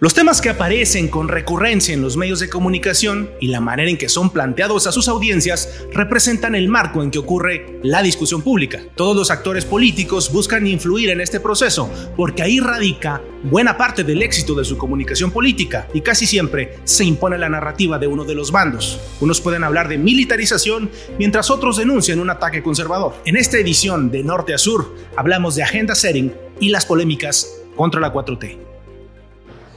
Los temas que aparecen con recurrencia en los medios de comunicación y la manera en que son planteados a sus audiencias representan el marco en que ocurre la discusión pública. Todos los actores políticos buscan influir en este proceso porque ahí radica buena parte del éxito de su comunicación política y casi siempre se impone la narrativa de uno de los bandos. Unos pueden hablar de militarización mientras otros denuncian un ataque conservador. En esta edición de Norte a Sur hablamos de agenda setting y las polémicas contra la 4T.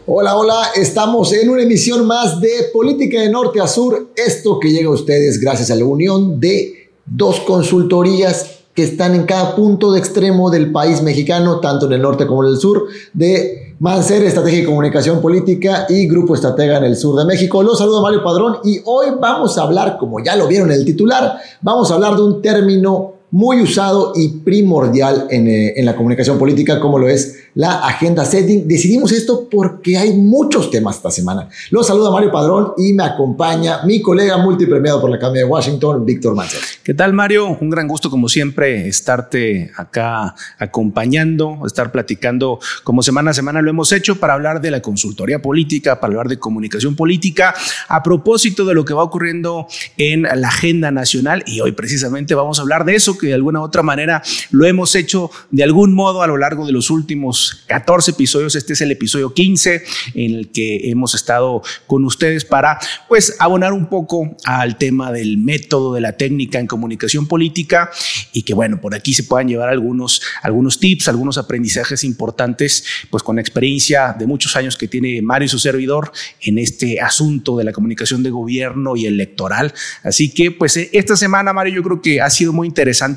Hola, hola, estamos en una emisión más de Política de Norte a Sur, esto que llega a ustedes gracias a la unión de dos consultorías que están en cada punto de extremo del país mexicano, tanto en el norte como en el sur, de Mancer Estrategia y Comunicación Política y Grupo Estratega en el sur de México. Los saludo Mario Padrón y hoy vamos a hablar, como ya lo vieron en el titular, vamos a hablar de un término muy usado y primordial en, eh, en, la comunicación política, como lo es la agenda setting. Decidimos esto porque hay muchos temas esta semana. Los saluda Mario Padrón y me acompaña mi colega multipremiado por la Academia de Washington, Víctor Mancher. ¿Qué tal, Mario? Un gran gusto, como siempre, estarte acá acompañando, estar platicando como semana a semana lo hemos hecho para hablar de la consultoría política, para hablar de comunicación política, a propósito de lo que va ocurriendo en la agenda nacional. Y hoy precisamente vamos a hablar de eso que de alguna u otra manera lo hemos hecho de algún modo a lo largo de los últimos 14 episodios. Este es el episodio 15 en el que hemos estado con ustedes para pues abonar un poco al tema del método de la técnica en comunicación política y que bueno, por aquí se puedan llevar algunos, algunos tips, algunos aprendizajes importantes pues con experiencia de muchos años que tiene Mario y su servidor en este asunto de la comunicación de gobierno y electoral. Así que pues esta semana Mario yo creo que ha sido muy interesante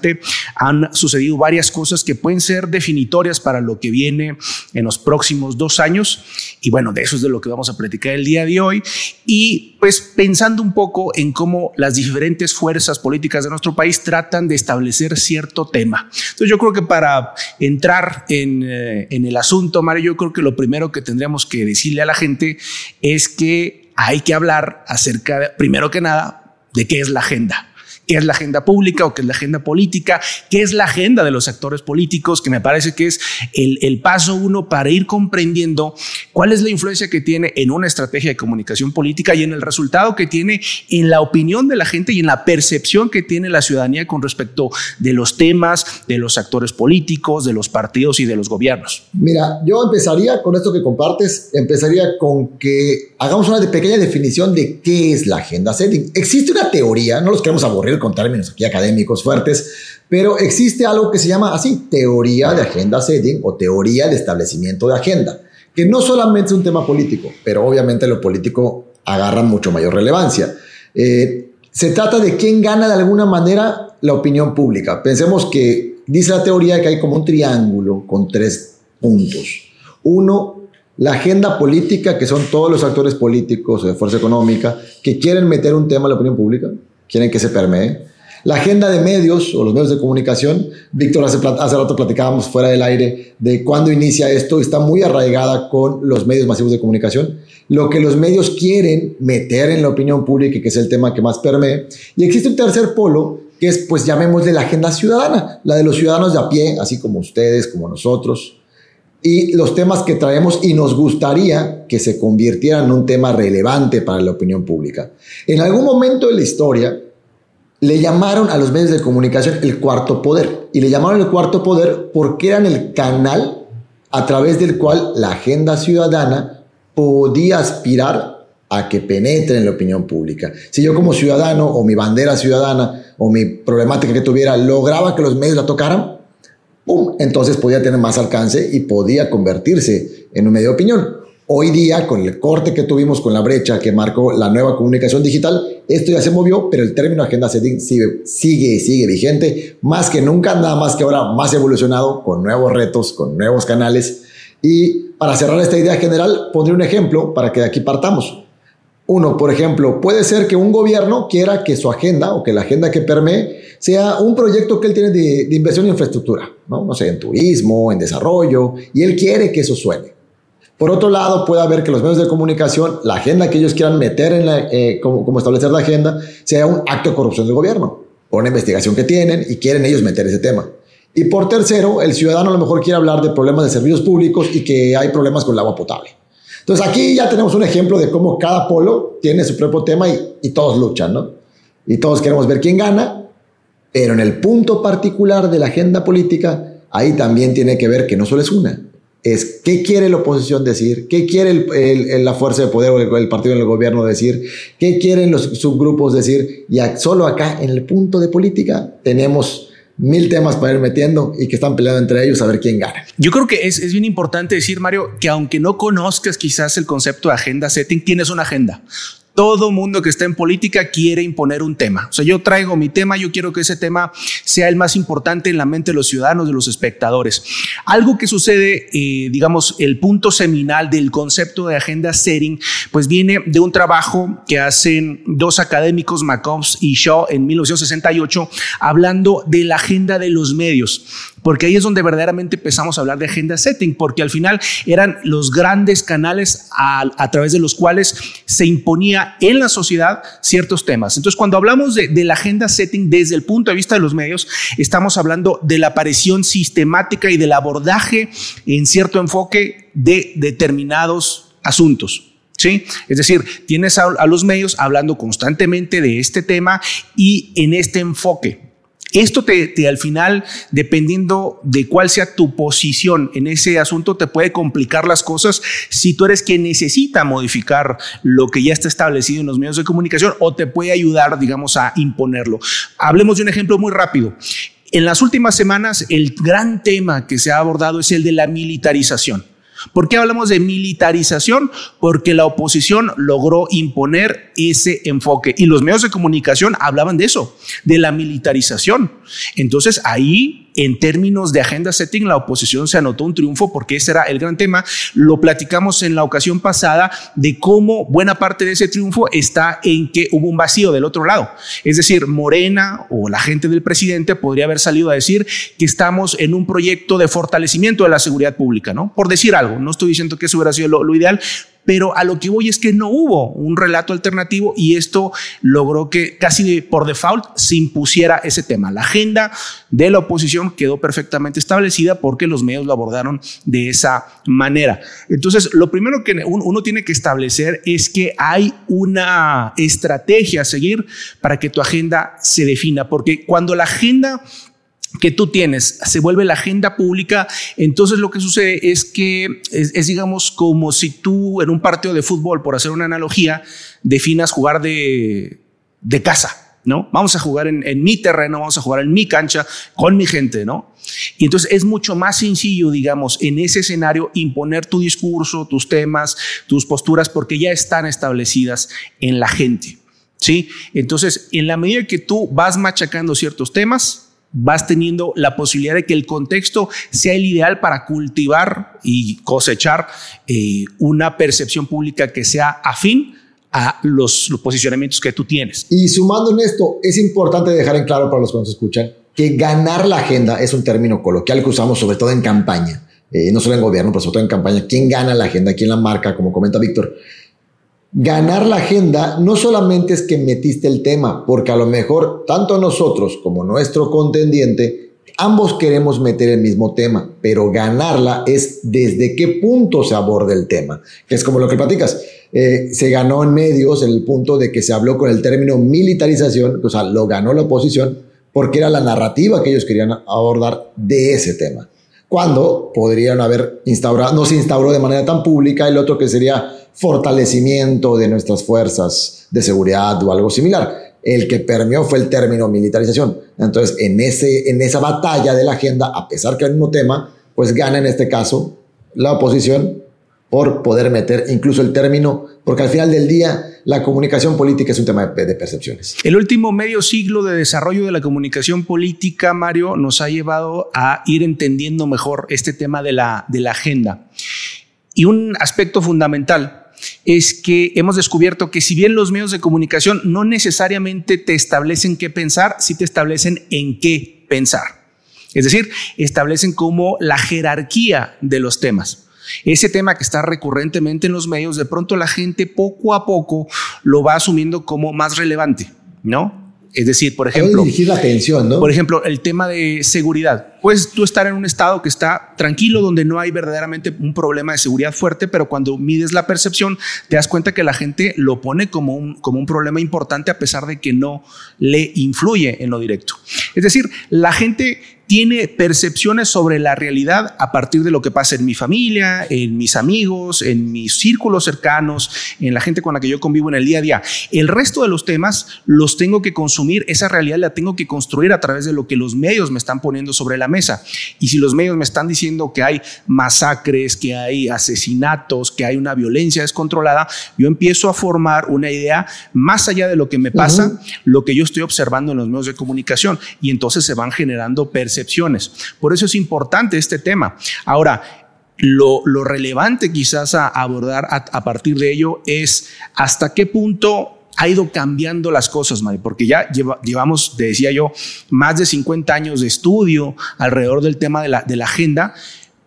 han sucedido varias cosas que pueden ser definitorias para lo que viene en los próximos dos años. Y bueno, de eso es de lo que vamos a platicar el día de hoy. Y pues pensando un poco en cómo las diferentes fuerzas políticas de nuestro país tratan de establecer cierto tema. Entonces yo creo que para entrar en, eh, en el asunto, Mario, yo creo que lo primero que tendríamos que decirle a la gente es que hay que hablar acerca, primero que nada, de qué es la agenda qué es la agenda pública o qué es la agenda política, qué es la agenda de los actores políticos, que me parece que es el, paso uno para ir comprendiendo cuál es la influencia que tiene en una estrategia de comunicación política y en el resultado que tiene en la opinión de la gente y en la percepción que tiene la ciudadanía con respecto de los temas, de los actores políticos, de los partidos y de los gobiernos. Mira, yo empezaría con esto que compartes, empezaría con que hagamos una pequeña definición de qué es la agenda setting. Existe una teoría, no los queremos aburrir con términos aquí académicos fuertes, pero existe algo que se llama así, teoría de agenda setting o teoría de establecimiento de agenda, que no solamente es un tema político, pero obviamente lo político agarra mucho mayor relevancia. Eh, se trata de quién gana de alguna manera la opinión pública. Pensemos que dice la teoría que hay como un triángulo con tres puntos. Uno, la agenda política, que son todos los actores políticos de fuerza económica que quieren meter un tema a la opinión pública quieren que se permee. La agenda de medios o los medios de comunicación, Víctor, hace, hace rato platicábamos fuera del aire de cuándo inicia esto, está muy arraigada con los medios masivos de comunicación, lo que los medios quieren meter en la opinión pública, que es el tema que más permee. Y existe un tercer polo, que es, pues llamémosle la agenda ciudadana, la de los ciudadanos de a pie, así como ustedes, como nosotros, y los temas que traemos y nos gustaría que se convirtieran en un tema relevante para la opinión pública. En algún momento de la historia le llamaron a los medios de comunicación el cuarto poder y le llamaron el cuarto poder porque eran el canal a través del cual la agenda ciudadana podía aspirar a que penetre en la opinión pública. Si yo como ciudadano o mi bandera ciudadana o mi problemática que tuviera lograba que los medios la tocaran, entonces podía tener más alcance y podía convertirse en un medio de opinión. Hoy día, con el corte que tuvimos con la brecha que marcó la nueva comunicación digital, esto ya se movió, pero el término agenda setting sigue, sigue sigue vigente, más que nunca, nada más que ahora más evolucionado, con nuevos retos, con nuevos canales. Y para cerrar esta idea general, pondré un ejemplo para que de aquí partamos. Uno, por ejemplo, puede ser que un gobierno quiera que su agenda o que la agenda que permee sea un proyecto que él tiene de, inversión en infraestructura, ¿no? no sé, en turismo, en desarrollo, y él quiere que eso suene. Por otro lado, puede haber que los medios de comunicación, la agenda que ellos quieran meter en eh, como, establecer la agenda, sea un acto de corrupción del gobierno, por una investigación que tienen y quieren ellos meter ese tema. Y por tercero, el ciudadano a lo mejor quiere hablar de problemas de servicios públicos y que hay problemas con el agua potable. Entonces aquí ya tenemos un ejemplo de cómo cada polo tiene su propio tema y, todos luchan, ¿no? Y todos queremos ver quién gana, pero en el punto particular de la agenda política, ahí también tiene que ver que no solo es una, es qué quiere la oposición decir, qué quiere la fuerza de poder o el, partido en el gobierno decir, qué quieren los subgrupos decir. Y solo acá en el punto de política tenemos mil temas para ir metiendo y que están peleando entre ellos a ver quién gana. Yo creo que es, es bien importante decir, Mario, que aunque no conozcas quizás el concepto de agenda setting, tienes una agenda. Todo mundo que está en política quiere imponer un tema. O sea, yo traigo mi tema, yo quiero que ese tema sea el más importante en la mente de los ciudadanos, de los espectadores. Algo que sucede, eh, digamos, el punto seminal del concepto de agenda setting, pues viene de un trabajo que hacen dos académicos, McCombs y Shaw, en 1968, hablando de la agenda de los medios porque ahí es donde verdaderamente empezamos a hablar de agenda setting, porque al final eran los grandes canales a, través de los cuales se imponía en la sociedad ciertos temas. Entonces, cuando hablamos de, la agenda setting desde el punto de vista de los medios, estamos hablando de la aparición sistemática y del abordaje en cierto enfoque de determinados asuntos. ¿Sí? Es decir, tienes a, los medios hablando constantemente de este tema y en este enfoque. Esto te, al final, dependiendo de cuál sea tu posición en ese asunto, te puede complicar las cosas si tú eres quien necesita modificar lo que ya está establecido en los medios de comunicación o te puede ayudar, digamos, a imponerlo. Hablemos de un ejemplo muy rápido. En las últimas semanas, el gran tema que se ha abordado es el de la militarización. ¿Por qué hablamos de militarización? Porque la oposición logró imponer ese enfoque y los medios de comunicación hablaban de eso, de la militarización. Entonces ahí en términos de agenda setting, la oposición se anotó un triunfo porque ese era el gran tema. Lo platicamos en la ocasión pasada de cómo buena parte de ese triunfo está en que hubo un vacío del otro lado. Es decir, Morena o la gente del presidente podría haber salido a decir que estamos en un proyecto de fortalecimiento de la seguridad pública, ¿no? Por decir algo, no estoy diciendo que eso hubiera sido lo, lo ideal, pero a lo que voy es que no hubo un relato alternativo y esto logró que casi por default se impusiera ese tema. La agenda de la oposición quedó perfectamente establecida porque los medios lo abordaron de esa manera. Entonces, lo primero que uno tiene que establecer es que hay una estrategia a seguir para que tu agenda se defina, porque cuando la agenda que tú tienes se vuelve la agenda pública, entonces lo que sucede es que es, digamos como si tú en un partido de fútbol, por hacer una analogía, definas jugar de, de casa. ¿No? Vamos a jugar en, en, mi terreno, vamos a jugar en mi cancha, con mi gente, ¿no? Y entonces es mucho más sencillo, digamos, en ese escenario imponer tu discurso, tus temas, tus posturas, porque ya están establecidas en la gente, ¿sí? Entonces, en la medida que tú vas machacando ciertos temas, vas teniendo la posibilidad de que el contexto sea el ideal para cultivar y cosechar eh, una percepción pública que sea afín a los, posicionamientos que tú tienes. Y sumando en esto, es importante dejar en claro para los que nos escuchan que ganar la agenda es un término coloquial que usamos sobre todo en campaña, eh, no solo en gobierno, pero sobre todo en campaña. ¿Quién gana la agenda? ¿Quién la marca? Como comenta Víctor ganar la agenda no solamente es que metiste el tema, porque a lo mejor tanto nosotros como nuestro contendiente, ambos queremos meter el mismo tema, pero ganarla es desde qué punto se aborda el tema, que es como lo que platicas. Eh, se ganó en medios en el punto de que se habló con el término militarización, o sea, lo ganó la oposición porque era la narrativa que ellos querían abordar de ese tema. Cuando podrían haber instaurado, no se instauró de manera tan pública, el otro que sería fortalecimiento de nuestras fuerzas de seguridad o algo similar. El que permeó fue el término militarización. Entonces, en, ese, en esa batalla de la agenda, a pesar que es el mismo tema, pues gana en este caso la oposición por poder meter incluso el término, porque al final del día la comunicación política es un tema de, percepciones. El último medio siglo de desarrollo de la comunicación política, Mario, nos ha llevado a ir entendiendo mejor este tema de la, de la agenda. Y un aspecto fundamental es que hemos descubierto que si bien los medios de comunicación no necesariamente te establecen qué pensar, sí te establecen en qué pensar. Es decir, establecen como la jerarquía de los temas. Ese tema que está recurrentemente en los medios, de pronto la gente poco a poco lo va asumiendo como más relevante, ¿no? Es decir, por ejemplo, dirigir la atención, ¿no? Por ejemplo, el tema de seguridad. Puedes tú estar en un estado que está tranquilo, donde no hay verdaderamente un problema de seguridad fuerte, pero cuando mides la percepción, te das cuenta que la gente lo pone como un, como un problema importante a pesar de que no le influye en lo directo. Es decir, la gente tiene percepciones sobre la realidad a partir de lo que pasa en mi familia, en mis amigos, en mis círculos cercanos, en la gente con la que yo convivo en el día a día. El resto de los temas los tengo que consumir, esa realidad la tengo que construir a través de lo que los medios me están poniendo sobre la mesa. Y si los medios me están diciendo que hay masacres, que hay asesinatos, que hay una violencia descontrolada, yo empiezo a formar una idea más allá de lo que me pasa, lo que yo estoy observando en los medios de comunicación. Y entonces se van generando percepciones por eso es importante este tema. Ahora, lo, relevante quizás a abordar a, partir de ello es hasta qué punto ha ido cambiando las cosas, Mari, porque ya llevamos, decía yo, más de 50 años de estudio alrededor del tema de la agenda,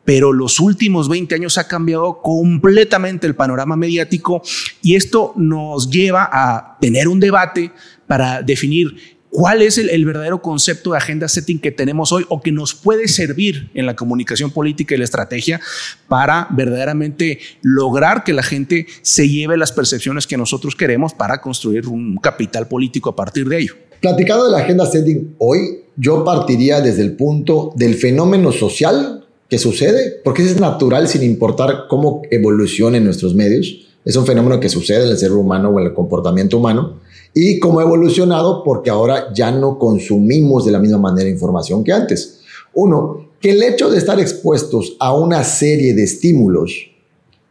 pero los últimos 20 años ha cambiado completamente el panorama mediático y esto nos lleva a tener un debate para definir ¿Cuál es el, verdadero concepto de agenda setting que tenemos hoy o que nos puede servir en la comunicación política y la estrategia para verdaderamente lograr que la gente se lleve las percepciones que nosotros queremos para construir un capital político a partir de ello? Platicando de la agenda setting hoy, yo partiría desde el punto del fenómeno social que sucede, porque es natural sin importar cómo evolucionen nuestros medios. Es un fenómeno que sucede en el ser humano o en el comportamiento humano y cómo ha evolucionado porque ahora ya no consumimos de la misma manera información que antes. Uno, que el hecho de estar expuestos a una serie de estímulos,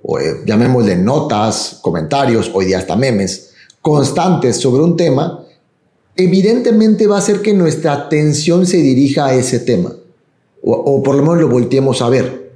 o, eh, llamémosle notas, comentarios, hoy día hasta memes, constantes sobre un tema, evidentemente va a hacer que nuestra atención se dirija a ese tema, o, o por lo menos lo volteemos a ver.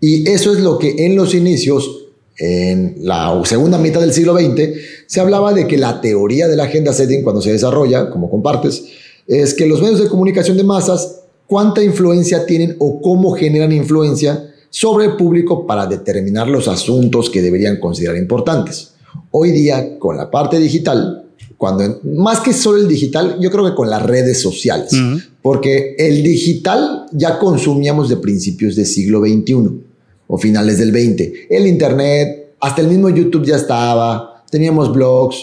Y eso es lo que en los inicios en la segunda mitad del siglo XX, se hablaba de que la teoría de la agenda setting, cuando se desarrolla, como compartes, es que los medios de comunicación de masas, cuánta influencia tienen o cómo generan influencia sobre el público para determinar los asuntos que deberían considerar importantes. Hoy día, con la parte digital, cuando más que solo el digital, yo creo que con las redes sociales, porque el digital ya consumíamos de principios del siglo XXI o finales del 20. El Internet, hasta el mismo YouTube ya estaba, teníamos blogs,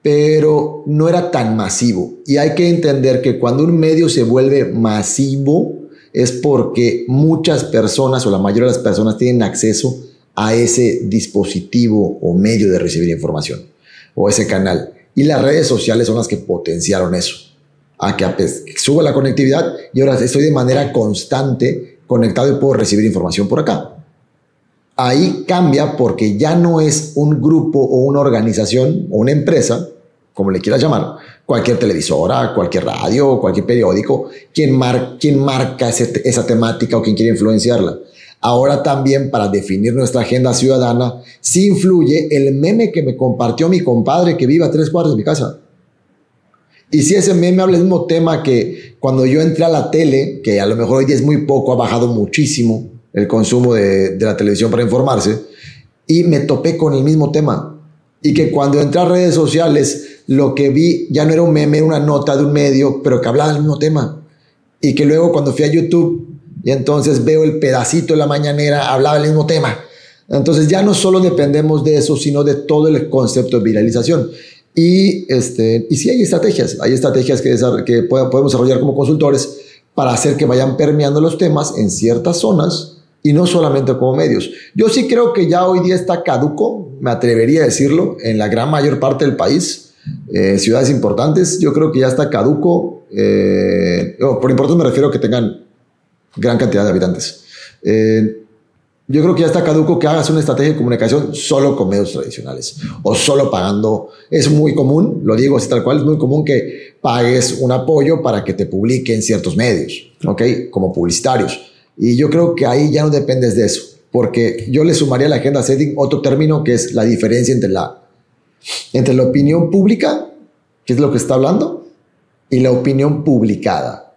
pero no era tan masivo. Y hay que entender que cuando un medio se vuelve masivo es porque muchas personas o la mayoría de las personas tienen acceso a ese dispositivo o medio de recibir información o ese canal. Y las redes sociales son las que potenciaron eso. A que suba la conectividad y ahora estoy de manera constante conectado y puedo recibir información por acá ahí cambia porque ya no es un grupo o una organización o una empresa, como le quieras llamar, cualquier televisora, cualquier radio, cualquier periódico, quien, quien marca esa temática o quien quiere influenciarla. Ahora también para definir nuestra agenda ciudadana, sí influye el meme que me compartió mi compadre que vive a tres cuartos de mi casa. Y si ese meme habla del mismo tema que cuando yo entré a la tele, que a lo mejor hoy día es muy poco, ha bajado muchísimo, el consumo de, la televisión para informarse y me topé con el mismo tema. Y que cuando entré a redes sociales, lo que vi ya no era un meme, una nota de un medio, pero que hablaba del mismo tema. Y que luego cuando fui a YouTube y entonces veo el pedacito de la mañanera, hablaba del mismo tema. Entonces ya no solo dependemos de eso, sino de todo el concepto de viralización. Y, este, y sí hay estrategias, hay estrategias que, que podemos desarrollar como consultores para hacer que vayan permeando los temas en ciertas zonas y no solamente como medios. Yo sí creo que ya hoy día está caduco, me atrevería a decirlo, en la gran mayor parte del país, eh, ciudades importantes, yo creo que ya está caduco, eh, por importante me refiero a que tengan gran cantidad de habitantes. Eh, yo creo que ya está caduco que hagas una estrategia de comunicación solo con medios tradicionales o solo pagando. Es muy común, lo digo así tal cual, es muy común que pagues un apoyo para que te publiquen ciertos medios, ¿ok? Como publicitarios y yo creo que ahí ya no dependes de eso, porque yo le sumaría a la agenda setting otro término que es la diferencia entre la, entre la opinión pública, que es lo que está hablando, y la opinión publicada.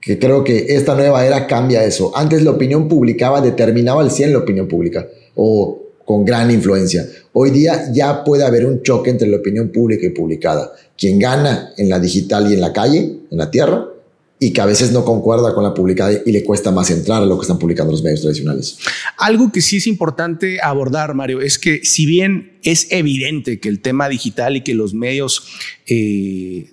Que creo que esta nueva era cambia eso. Antes la opinión publicaba, determinaba al 100 la opinión pública, o con gran influencia. Hoy día ya puede haber un choque entre la opinión pública y publicada. Quien gana en la digital y en la calle, en la tierra, y que a veces no concuerda con la publicada y le cuesta más entrar a lo que están publicando los medios tradicionales. Algo que sí es importante abordar, Mario, es que si bien es evidente que el tema digital y que los medios eh,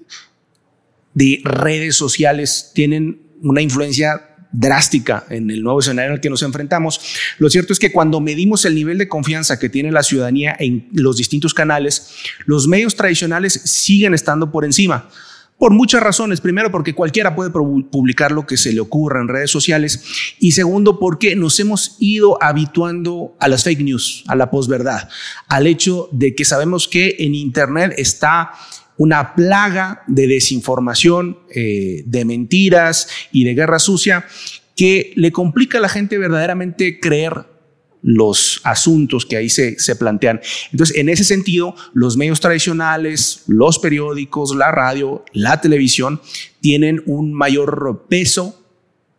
de redes sociales tienen una influencia drástica en el nuevo escenario al que nos enfrentamos. Lo cierto es que cuando medimos el nivel de confianza que tiene la ciudadanía en los distintos canales, los medios tradicionales siguen estando por encima. Por muchas razones. Primero, porque cualquiera puede publicar lo que se le ocurra en redes sociales. Y segundo, porque nos hemos ido habituando a las fake news, a la posverdad, al hecho de que sabemos que en Internet está una plaga de desinformación, eh, de mentiras y de guerra sucia que le complica a la gente verdaderamente creer los asuntos que ahí se, se, plantean. Entonces, en ese sentido, los medios tradicionales, los periódicos, la radio, la televisión, tienen un mayor peso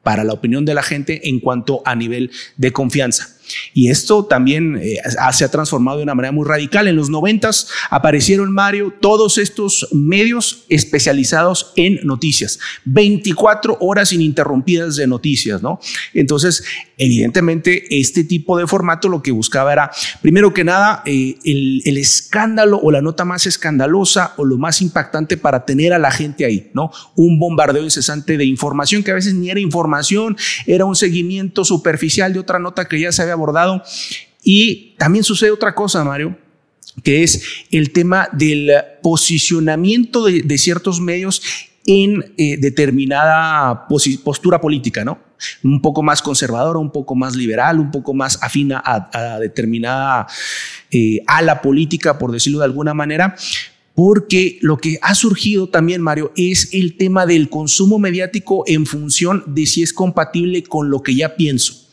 para la opinión de la gente en cuanto a nivel de confianza. Y esto también eh, se ha transformado de una manera muy radical. En los noventas aparecieron, Mario, todos estos medios especializados en noticias. 24 horas ininterrumpidas de noticias, ¿no? Entonces, evidentemente, este tipo de formato lo que buscaba era, primero que nada, eh, el, el, escándalo o la nota más escandalosa o lo más impactante para tener a la gente ahí, ¿no? Un bombardeo incesante de información que a veces ni era información, era un seguimiento superficial de otra nota que ya se había abordado. Y también sucede otra cosa, Mario, que es el tema del posicionamiento de, ciertos medios en eh, determinada postura política, ¿no? Un poco más conservadora, un poco más liberal, un poco más afina a, determinada eh, ala política, por decirlo de alguna manera, porque lo que ha surgido también, Mario, es el tema del consumo mediático en función de si es compatible con lo que ya pienso.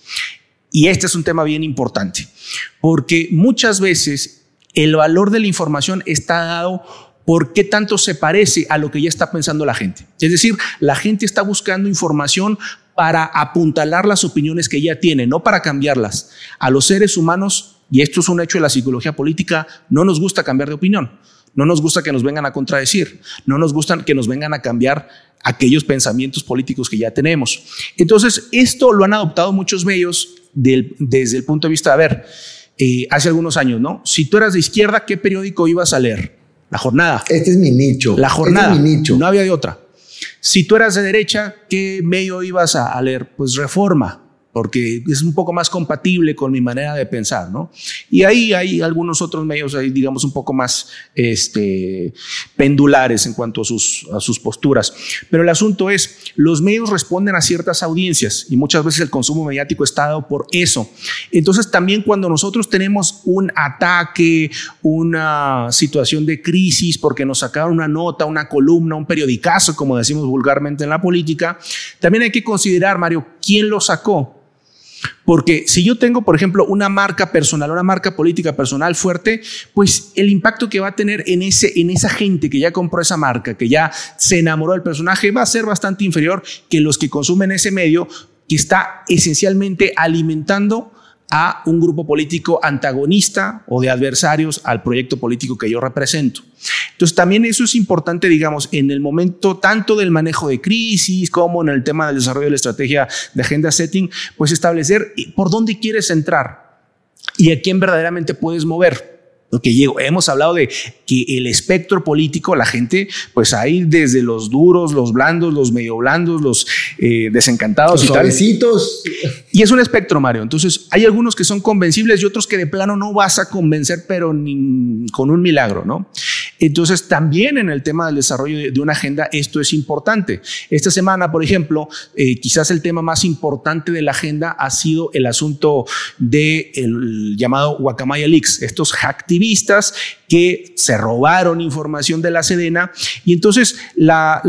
Y este es un tema bien importante, porque muchas veces el valor de la información está dado por qué tanto se parece a lo que ya está pensando la gente. Es decir, la gente está buscando información para apuntalar las opiniones que ya tiene, no para cambiarlas. A los seres humanos, y esto es un hecho de la psicología política, no nos gusta cambiar de opinión. No nos gusta que nos vengan a contradecir, no nos gusta que nos vengan a cambiar aquellos pensamientos políticos que ya tenemos. Entonces, esto lo han adoptado muchos medios desde el punto de vista, a ver, eh, hace algunos años, ¿no? Si tú eras de izquierda, ¿qué periódico ibas a leer? La jornada. Este es mi nicho. La jornada. Este es mi nicho. No había de otra. Si tú eras de derecha, ¿qué medio ibas a leer? Pues Reforma porque es un poco más compatible con mi manera de pensar, ¿no? Y ahí hay algunos otros medios, digamos, un poco más este, pendulares en cuanto a sus, a sus posturas. Pero el asunto es, los medios responden a ciertas audiencias y muchas veces el consumo mediático está dado por eso. Entonces, también cuando nosotros tenemos un ataque, una situación de crisis, porque nos sacaron una nota, una columna, un periodicazo, como decimos vulgarmente en la política, también hay que considerar, Mario, quién lo sacó porque si yo tengo, por ejemplo, una marca personal, una marca política personal fuerte, pues el impacto que va a tener en, ese, en esa gente que ya compró esa marca, que ya se enamoró del personaje, va a ser bastante inferior que los que consumen ese medio que está esencialmente alimentando a un grupo político antagonista o de adversarios al proyecto político que yo represento. Entonces también eso es importante, digamos, en el momento tanto del manejo de crisis como en el tema del desarrollo de la estrategia de agenda setting, pues establecer por dónde quieres entrar y a quién verdaderamente puedes mover. Porque hemos hablado de que el espectro político, la gente, pues hay desde los duros, los blandos, los medio blandos, los eh, desencantados los y Y es un espectro, Mario. Entonces, hay algunos que son convencibles y otros que de plano no vas a convencer, pero ni con un milagro, ¿no? Entonces, también en el tema del desarrollo de, una agenda, esto es importante. Esta semana, por ejemplo, eh, quizás el tema más importante de la agenda ha sido el asunto del llamado Guacamaya Leaks, estos hacktivistas que se robaron información de la Sedena y entonces la,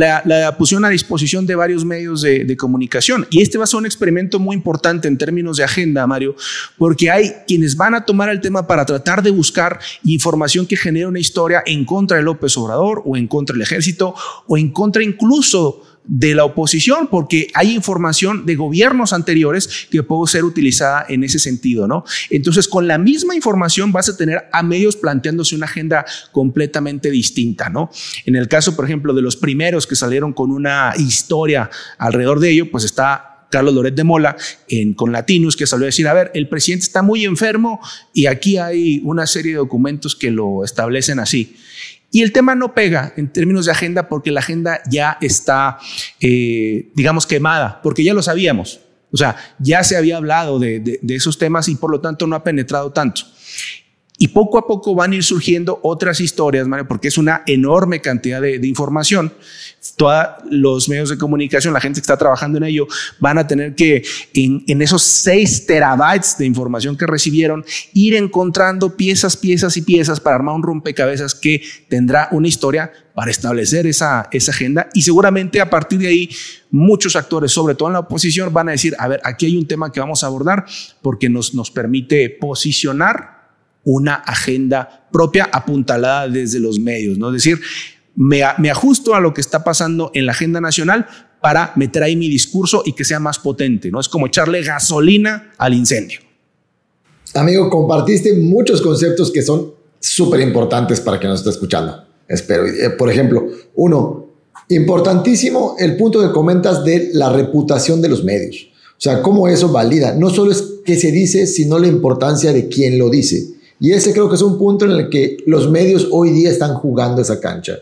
pusieron a disposición de varios medios de, de comunicación. Y este va a ser un experimento muy importante en términos de agenda, Mario, porque hay quienes van a tomar el tema para tratar de buscar información que genere una historia en contra de López Obrador o en contra del ejército o en contra incluso de la oposición, porque hay información de gobiernos anteriores que puede ser utilizada en ese sentido, ¿no? Entonces, con la misma información vas a tener a medios planteándose una agenda completamente distinta, ¿no? En el caso, por ejemplo, de los primeros que salieron con una historia alrededor de ello, pues está Carlos Loret de Mola con Latinus, que salió a decir, a ver, el presidente está muy enfermo y aquí hay una serie de documentos que lo establecen así. Y el tema no pega en términos de agenda porque la agenda ya está, eh, digamos, quemada, porque ya lo sabíamos. O sea, ya se había hablado de, esos temas y por lo tanto no ha penetrado tanto. Y poco a poco van a ir surgiendo otras historias, Mario, porque es una enorme cantidad de, información. Todos los medios de comunicación, la gente que está trabajando en ello, van a tener que, en, esos 6 terabytes de información que recibieron, ir encontrando piezas, piezas y piezas para armar un rompecabezas que tendrá una historia para establecer esa, esa agenda. Y seguramente a partir de ahí, muchos actores, sobre todo en la oposición, van a decir, a ver, aquí hay un tema que vamos a abordar porque nos, nos permite posicionar una agenda propia apuntalada desde los medios, ¿no? Es decir, me, ajusto a lo que está pasando en la agenda nacional para meter ahí mi discurso y que sea más potente, ¿no? Es como echarle gasolina al incendio. Amigo, compartiste muchos conceptos que son súper importantes para quien nos está escuchando. Espero. Eh, por ejemplo, uno, importantísimo el punto que comentas de la reputación de los medios. O sea, cómo eso valida. No solo es que se dice, sino la importancia de quien lo dice. Y ese creo que es un punto en el que los medios hoy día están jugando esa cancha.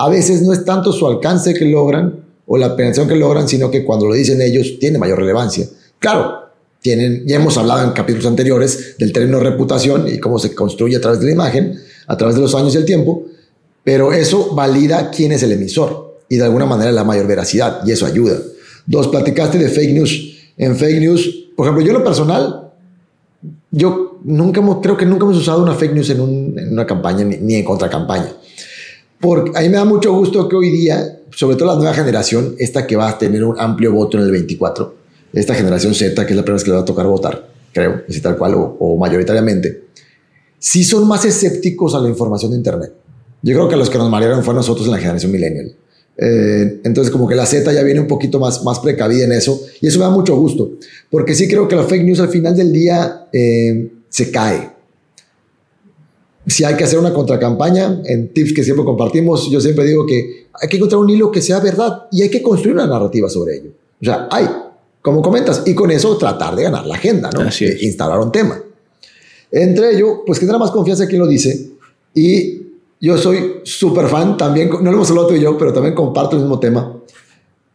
A veces no es tanto su alcance que logran o la penetración que logran, sino que cuando lo dicen ellos tiene mayor relevancia. Claro, tienen, ya hemos hablado en capítulos anteriores del término reputación y cómo se construye a través de la imagen, a través de los años y el tiempo, pero eso valida quién es el emisor y de alguna manera la mayor veracidad y eso ayuda. Dos, platicaste de fake news. En fake news, por ejemplo, yo lo personal, yo nunca hemos, creo que nunca hemos usado una fake news en, una campaña ni, en contracampaña. Porque a mí me da mucho gusto que hoy día, sobre todo la nueva generación, esta que va a tener un amplio voto en el 24, esta generación Z, que es la primera vez que le va a tocar votar, creo, así tal cual, o, mayoritariamente, sí son más escépticos a la información de Internet. Yo creo que los que nos marearon fueron nosotros en la generación millennial. Eh, entonces, como que la Z ya viene un poquito más, más precavida en eso, y eso me da mucho gusto, porque sí creo que la fake news al final del día eh, se cae. Si hay que hacer una contracampaña, en tips que siempre compartimos, yo siempre digo que hay que encontrar un hilo que sea verdad y hay que construir una narrativa sobre ello. O sea, hay, como comentas, y con eso tratar de ganar la agenda, ¿no? Así Instalar un tema. Entre ello, pues genera más confianza quien lo dice y yo soy súper fan, también, no lo hemos hablado tú y yo, pero también comparto el mismo tema.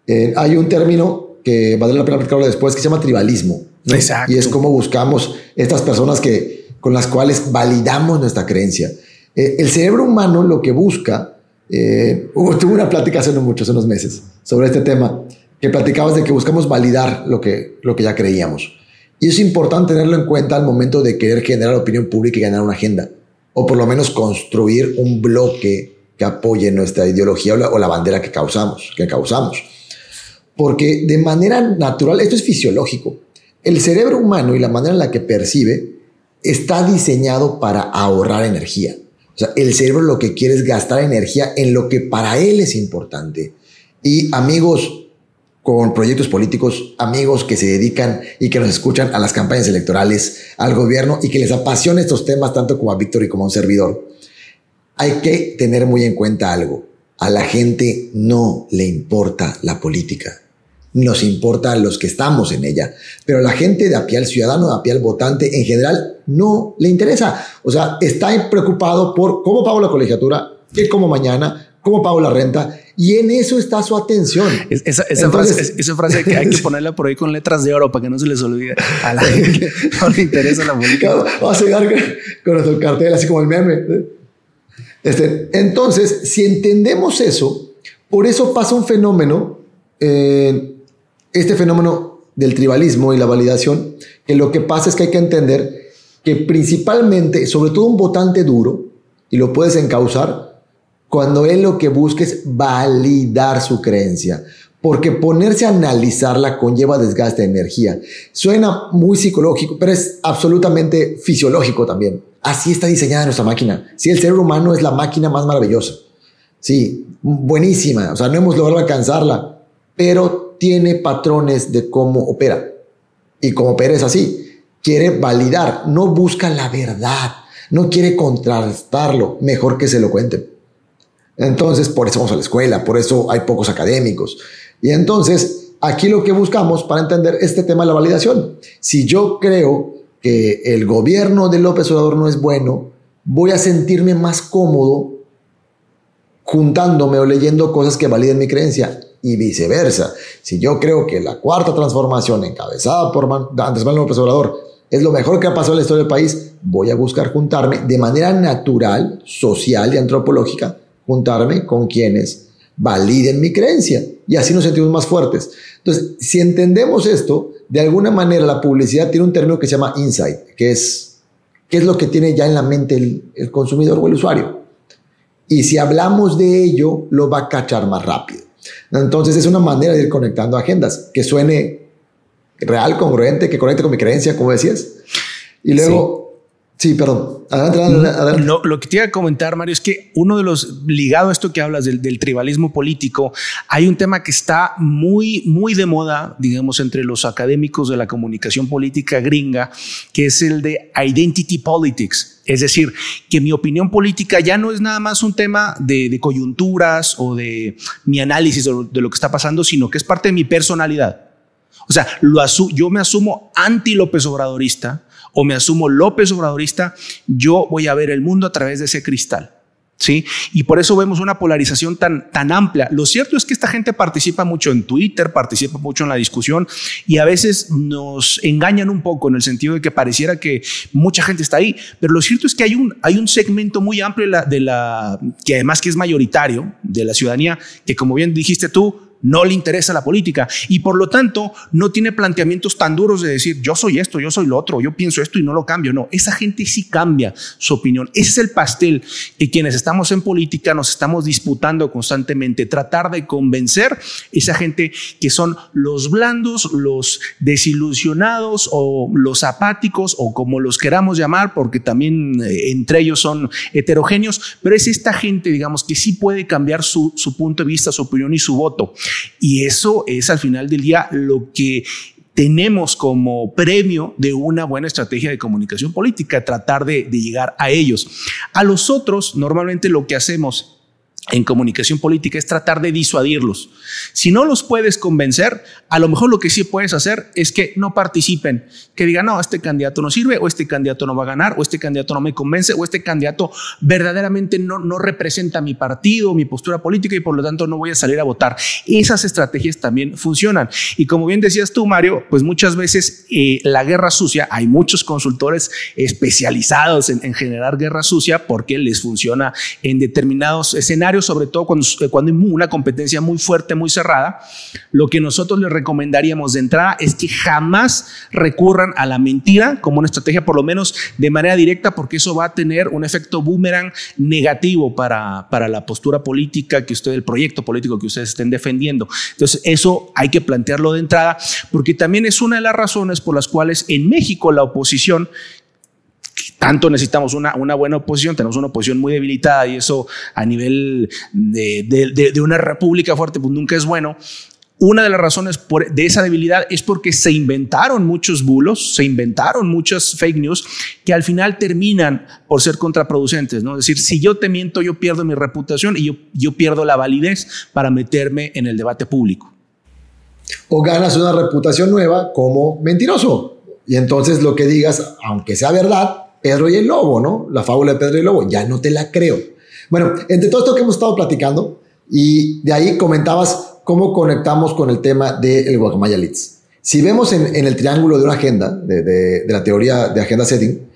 Eh, hay un término que vale la pena platicarlo después que se llama tribalismo. Exacto. Y es como buscamos estas personas que, con las cuales validamos nuestra creencia. Eh, el cerebro humano lo que busca, eh, tuve una plática hace no mucho, unos meses, sobre este tema, que platicabas de que buscamos validar lo que, lo que ya creíamos. Y es importante tenerlo en cuenta al momento de querer generar opinión pública y ganar una agenda, o por lo menos construir un bloque que apoye nuestra ideología o la, o la bandera que causamos, que causamos. Porque de manera natural, esto es fisiológico, el cerebro humano y la manera en la que percibe está diseñado para ahorrar energía. O sea, el cerebro lo que quiere es gastar energía en lo que para él es importante. Y amigos con proyectos políticos, amigos que se dedican y que nos escuchan a las campañas electorales, al gobierno y que les apasiona estos temas tanto como a Víctor y como a un servidor, hay que tener muy en cuenta algo. A la gente no le importa la política nos importa a los que estamos en ella. Pero la gente de a pie, ciudadano de a votante en general, no le interesa. O sea, está preocupado por cómo pago la colegiatura, qué como mañana, cómo pago la renta. Y en eso está su atención. esa, frase, que hay que ponerla por ahí con letras de oro para que no se les olvide a la gente no le interesa la política. Vamos a llegar con, nuestro cartel, así como el meme. Este, entonces, si entendemos eso, por eso pasa un fenómeno eh, este fenómeno del tribalismo y la validación, que lo que pasa es que hay que entender que principalmente, sobre todo un votante duro, y lo puedes encauzar, cuando él lo que busca es validar su creencia, porque ponerse a analizarla conlleva desgaste de energía. Suena muy psicológico, pero es absolutamente fisiológico también. Así está diseñada nuestra máquina. Si el cerebro humano es la máquina más maravillosa. Sí, buenísima. O sea, no hemos logrado alcanzarla pero tiene patrones de cómo opera. Y como opera es así, quiere validar, no busca la verdad, no quiere contrastarlo, mejor que se lo cuenten. Entonces, por eso vamos a la escuela, por eso hay pocos académicos. Y entonces, aquí lo que buscamos para entender este tema de la validación. Si yo creo que el gobierno de López Obrador no es bueno, voy a sentirme más cómodo juntándome o leyendo cosas que validen mi creencia y viceversa. Si yo creo que la cuarta transformación encabezada por Andrés Manuel López Obrador es lo mejor que ha pasado en la historia del país, voy a buscar juntarme de manera natural, social y antropológica, juntarme con quienes validen mi creencia y así nos sentimos más fuertes. Entonces, si entendemos esto, de alguna manera la publicidad tiene un término que se llama insight, que es qué es lo que tiene ya en la mente el, el consumidor o el usuario. Y si hablamos de ello, lo va a cachar más rápido. Entonces es una manera de ir conectando agendas, que suene real, congruente, que conecte con mi creencia, como decías. Y luego, Sí, perdón. Adelante, adelante, Lo, que te iba a comentar, Mario, es que uno de los, ligado a esto que hablas del, tribalismo político, hay un tema que está muy, muy de moda, digamos, entre los académicos de la comunicación política gringa, que es el de identity politics. Es decir, que mi opinión política ya no es nada más un tema de, coyunturas o de mi análisis de lo, de lo, que está pasando, sino que es parte de mi personalidad. O sea, lo yo me asumo anti-López Obradorista o me asumo López Obradorista, yo voy a ver el mundo a través de ese cristal. ¿Sí? Y por eso vemos una polarización tan, tan amplia. Lo cierto es que esta gente participa mucho en Twitter, participa mucho en la discusión y a veces nos engañan un poco en el sentido de que pareciera que mucha gente está ahí, pero lo cierto es que hay un, hay un segmento muy amplio de la, de la, que además que es mayoritario de la ciudadanía, que como bien dijiste tú, no le interesa la política y por lo tanto no tiene planteamientos tan duros de decir yo soy esto, yo soy lo otro, yo pienso esto y no lo cambio. No, esa gente sí cambia su opinión. Ese es el pastel que quienes estamos en política nos estamos disputando constantemente, tratar de convencer esa gente que son los blandos, los desilusionados o los apáticos o como los queramos llamar, porque también eh, entre ellos son heterogéneos, pero es esta gente, digamos, que sí puede cambiar su, su punto de vista, su opinión y su voto. Y eso es al final del día lo que tenemos como premio de una buena estrategia de comunicación política, tratar de, llegar a ellos. A los otros, normalmente lo que hacemos en comunicación política es tratar de disuadirlos. Si no los puedes convencer, a lo mejor lo que sí puedes hacer es que no participen, que digan, no, este candidato no sirve, o este candidato no va a ganar, o este candidato no me convence, o este candidato verdaderamente no, no representa mi partido, mi postura política y por lo tanto no voy a salir a votar. Esas estrategias también funcionan. Y como bien decías tú, Mario, pues muchas veces eh, la guerra sucia, hay muchos consultores especializados en, en generar guerra sucia porque les funciona en determinados escenarios sobre todo cuando, eh, cuando hay una competencia muy fuerte, muy cerrada, lo que nosotros les recomendaríamos de entrada es que jamás recurran a la mentira como una estrategia, por lo menos de manera directa, porque eso va a tener un efecto boomerang negativo para, para la postura política que usted, el proyecto político que ustedes estén defendiendo. Entonces, eso hay que plantearlo de entrada, porque también es una de las razones por las cuales en México la oposición tanto necesitamos una, una buena oposición, tenemos una oposición muy debilitada y eso a nivel de, de, una república fuerte pues nunca es bueno. Una de las razones por, de esa debilidad es porque se inventaron muchos bulos, se inventaron muchas fake news que al final terminan por ser contraproducentes. ¿no? Es decir, si yo te miento, yo pierdo mi reputación y yo, yo pierdo la validez para meterme en el debate público. O ganas una reputación nueva como mentiroso. Y entonces lo que digas, aunque sea verdad, Pedro y el Lobo, ¿no? La fábula de Pedro y el Lobo, ya no te la creo. Bueno, entre todo esto que hemos estado platicando, y de ahí comentabas cómo conectamos con el tema del Guacamaya Leads. Si vemos en, el triángulo de una agenda, de, la teoría de agenda setting,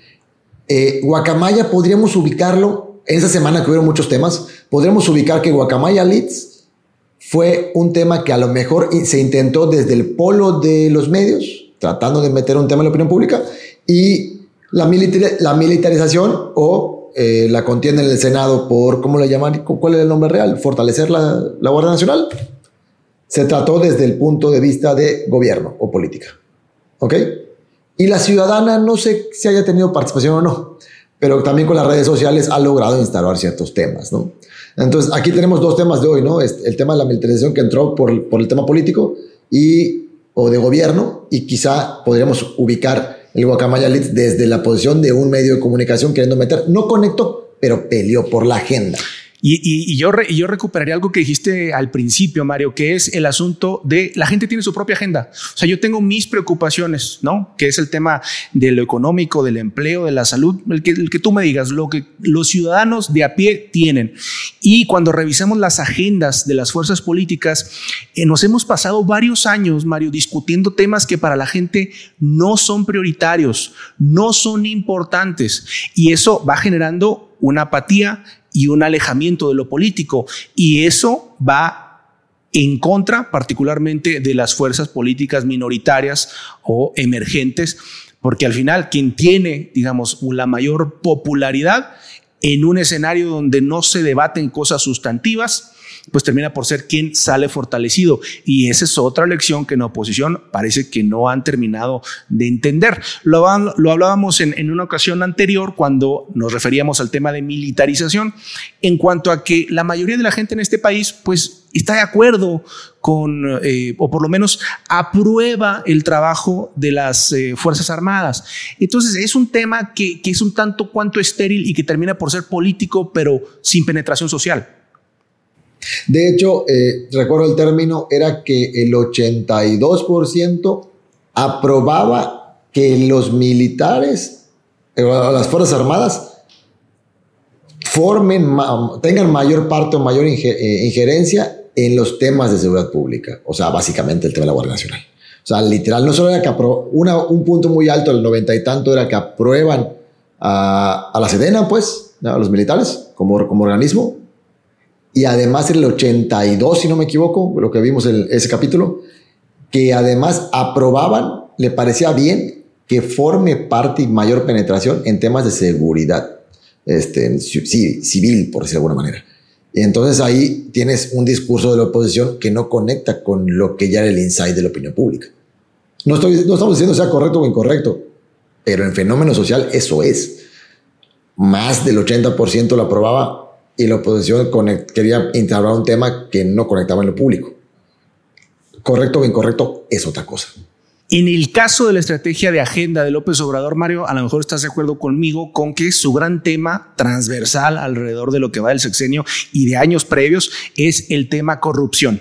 eh, Guacamaya podríamos ubicarlo, en esa semana que hubo muchos temas, podríamos ubicar que Guacamaya Leads fue un tema que a lo mejor se intentó desde el polo de los medios, tratando de meter un tema en la opinión pública, y la, la militarización o eh, la contienda en el Senado por, ¿cómo le llaman? ¿Cuál es el nombre real? Fortalecer la, la Guardia Nacional. Se trató desde el punto de vista de gobierno o política. ¿Ok? Y la ciudadana no sé si haya tenido participación o no, pero también con las redes sociales ha logrado instalar ciertos temas, ¿no? Entonces, aquí tenemos dos temas de hoy, ¿no? El tema de la militarización que entró por, por el tema político y, o de gobierno, y quizá podríamos ubicar el Guacamaya Leaks desde la posición de un medio de comunicación queriendo meter, no conectó, pero peleó por la agenda. Y, yo, yo recuperaría algo que dijiste al principio, Mario, que es el asunto de la gente tiene su propia agenda. O sea, yo tengo mis preocupaciones, ¿no? Que es el tema de lo económico, del empleo, de la salud, el que, el que tú me digas, lo que los ciudadanos de a pie tienen. Y cuando revisamos las agendas de las fuerzas políticas, eh, nos hemos pasado varios años, Mario, discutiendo temas que para la gente no son prioritarios, no son importantes. Y eso va generando una apatía y un alejamiento de lo político. Y eso va en contra particularmente de las fuerzas políticas minoritarias o emergentes, porque al final quien tiene, digamos, la mayor popularidad en un escenario donde no se debaten cosas sustantivas, pues termina por ser quien sale fortalecido. Y esa es otra lección que en la oposición parece que no han terminado de entender. Lo, lo hablábamos en, en, una ocasión anterior cuando nos referíamos al tema de militarización, en cuanto a que la mayoría de la gente en este país, pues está de acuerdo con, eh, o por lo menos aprueba el trabajo de las eh, Fuerzas Armadas. Entonces es un tema que, que es un tanto cuanto estéril y que termina por ser político, pero sin penetración social. De hecho, eh, recuerdo el término, era que el 82% aprobaba que los militares, eh, las Fuerzas Armadas, formen, tengan mayor parte o mayor eh, injerencia en los temas de seguridad pública. O sea, básicamente el tema de la Guardia Nacional. O sea, literal, no solo era que una, un punto muy alto, el noventa y tanto, era que aprueban a, la Sedena, pues, a los militares como, como organismo, y además el 82, si no me equivoco, lo que vimos en ese capítulo, que además aprobaban, le parecía bien que forme parte y mayor penetración en temas de seguridad este, civil, por decirlo de alguna manera. Y entonces ahí tienes un discurso de la oposición que no conecta con lo que ya era el insight de la opinión pública. No, estoy, no estamos diciendo sea correcto o incorrecto, pero en fenómeno social eso es. Más del 80% lo aprobaba y la oposición quería entablar un tema que no conectaba en lo público. Correcto o incorrecto es otra cosa. En el caso de la estrategia de agenda de López Obrador, Mario, a lo mejor estás de acuerdo conmigo con que su gran tema transversal alrededor de lo que va del sexenio y de años previos es el tema corrupción.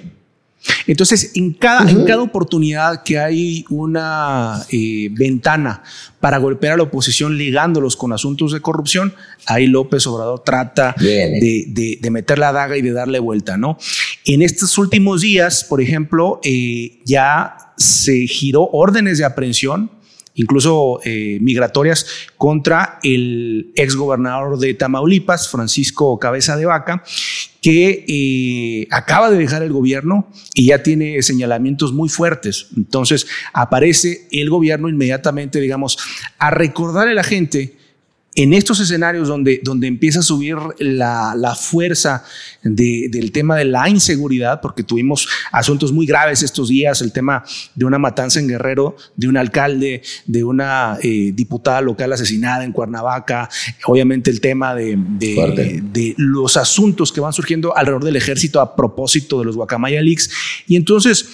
Entonces, en cada, en cada oportunidad que hay una eh, ventana para golpear a la oposición ligándolos con asuntos de corrupción, ahí López Obrador trata de, de, meter la daga y de darle vuelta, ¿no? En estos últimos días, por ejemplo, eh, ya se giró órdenes de aprehensión incluso eh, migratorias, contra el exgobernador de Tamaulipas, Francisco Cabeza de Vaca, que eh, acaba de dejar el gobierno y ya tiene señalamientos muy fuertes. Entonces aparece el gobierno inmediatamente, digamos, a recordarle a la gente en estos escenarios donde, donde empieza a subir la, la fuerza del tema de la inseguridad, porque tuvimos asuntos muy graves estos días, el tema de una matanza en Guerrero, de un alcalde, de una eh, diputada local asesinada en Cuernavaca, obviamente el tema de, de, los asuntos que van surgiendo alrededor del ejército a propósito de los Guacamaya Leaks. Y entonces...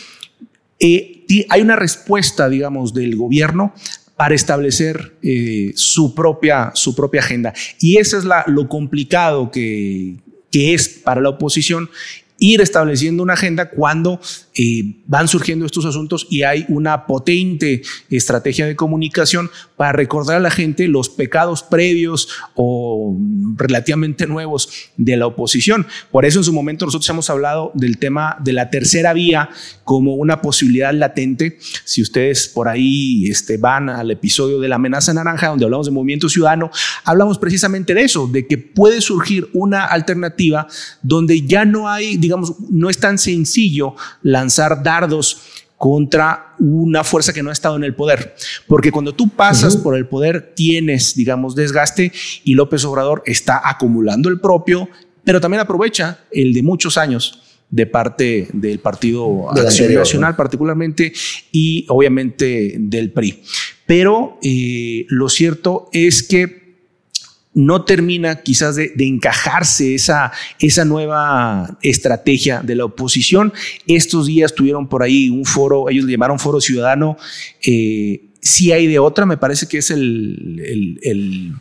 Eh, hay una respuesta, digamos, del gobierno para establecer eh, su, propia, su propia agenda. Y eso es la, lo complicado que, que es para la oposición ir estableciendo una agenda cuando eh, van surgiendo estos asuntos y hay una potente estrategia de comunicación para recordar a la gente los pecados previos o relativamente nuevos de la oposición. Por eso en su momento nosotros hemos hablado del tema de la tercera vía como una posibilidad latente. Si ustedes por ahí este, van al episodio de la amenaza naranja, donde hablamos de movimiento ciudadano, hablamos precisamente de eso, de que puede surgir una alternativa donde ya no hay, digamos, no es tan sencillo lanzar dardos contra una fuerza que no ha estado en el poder. Porque cuando tú pasas por el poder tienes, digamos, desgaste y López Obrador está acumulando el propio, pero también aprovecha el de muchos años de parte del Partido Acción Nacional particularmente y obviamente del PRI. Pero eh, lo cierto es que no termina quizás de, encajarse esa, esa nueva estrategia de la oposición. Estos días tuvieron por ahí un foro, ellos le llamaron Foro Ciudadano. Eh, si hay de otra, me parece que es el, el, el,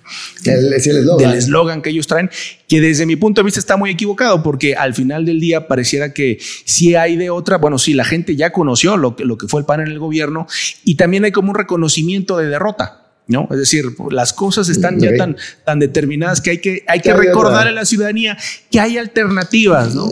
el eslogan que ellos traen, que desde mi punto de vista está muy equivocado, porque al final del día pareciera que si hay de otra, bueno, sí, la gente ya conoció lo que, lo que fue el PAN en el gobierno y también hay como un reconocimiento de derrota. ¿No? Es decir, las cosas están ya tan, tan determinadas que hay que, hay que recordar a la ciudadanía que hay alternativas, ¿no?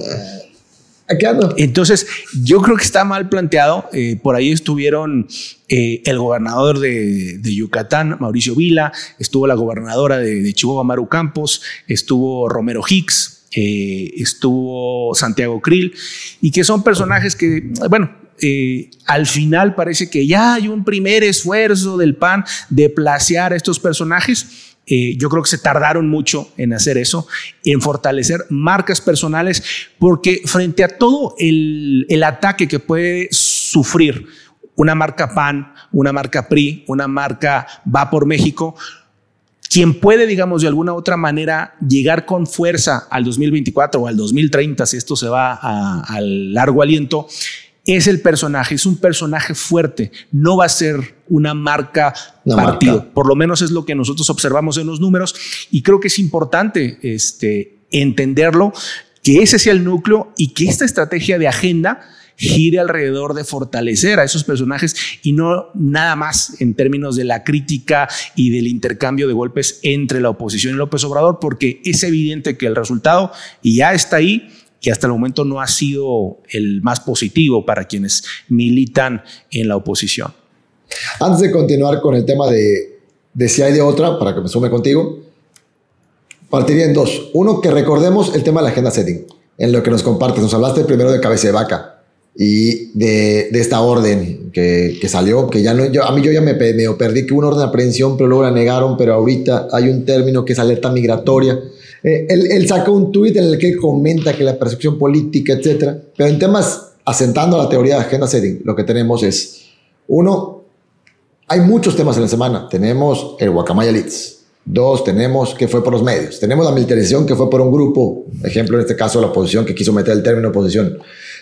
Entonces, yo creo que está mal planteado. Eh, por ahí estuvieron eh, el gobernador de, Yucatán, Mauricio Vila, estuvo la gobernadora de, Chihuahua, Maru Campos, estuvo Romero Hicks, eh, estuvo Santiago Krill, y que son personajes que, bueno, eh, al final parece que ya hay un primer esfuerzo del PAN de placear a estos personajes. Eh, yo creo que se tardaron mucho en hacer eso, en fortalecer marcas personales, porque frente a todo el, ataque que puede sufrir una marca PAN, una marca PRI, una marca Va por México, quien puede, digamos, de alguna otra manera llegar con fuerza al 2024 o al 2030, si esto se va al largo aliento, es el personaje, es un personaje fuerte, no va a ser una marca partido, por lo menos es lo que nosotros observamos en los números y creo que es importante este, entenderlo, que ese sea el núcleo y que esta estrategia de agenda gire alrededor de fortalecer a esos personajes y no nada más en términos de la crítica y del intercambio de golpes entre la oposición y López Obrador, porque es evidente que el resultado, ya está ahí, que hasta el momento no ha sido el más positivo para quienes militan en la oposición. Antes de continuar con el tema de, de si hay de otra, para que me sume contigo, partiría en dos. Uno, que recordemos el tema de la agenda setting, en lo que nos compartes. Nos hablaste primero de cabeza de vaca y de, de esta orden que, que, salió, que ya no, yo, a mí yo ya me, me perdí que una orden de aprehensión, pero luego la negaron, pero ahorita hay un término que es alerta migratoria eh, él, sacó un tuit en el que comenta que la percepción política, etcétera. Pero en temas asentando la teoría de agenda setting, lo que tenemos es, uno, hay muchos temas en la semana. Tenemos el Guacamaya Leaks. Dos, tenemos que fue por los medios. Tenemos la militarización que fue por un grupo, ejemplo en este caso la oposición que quiso meter el término oposición.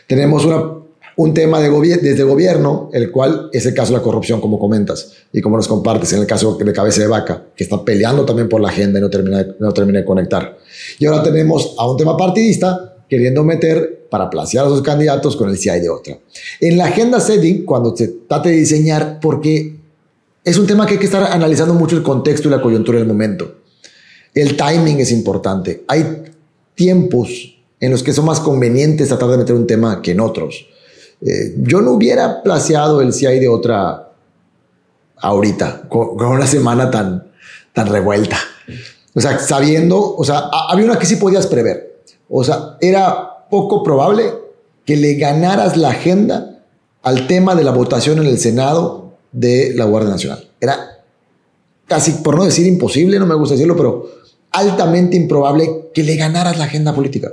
Tenemos una un tema de desde gobierno, el cual es el caso de la corrupción, como comentas y como nos compartes, en el caso de Cabeza de Vaca, que está peleando también por la agenda y no termina, no termina de conectar. Y ahora tenemos a un tema partidista queriendo meter para placear a sus candidatos con el si hay de otra. En la agenda setting, cuando se trate de diseñar, porque es un tema que hay que estar analizando mucho el contexto y la coyuntura del momento. El timing es importante. Hay tiempos en los que son más convenientes tratar de meter un tema que en otros. Eh, yo no hubiera placeado el si hay de otra ahorita, con, una semana tan, tan revuelta. O sea, sabiendo, o sea, había una que sí podías prever. O sea, era poco probable que le ganaras la agenda al tema de la votación en el Senado de la Guardia Nacional. Era casi, por no decir imposible, no me gusta decirlo, pero altamente improbable que le ganaras la agenda política.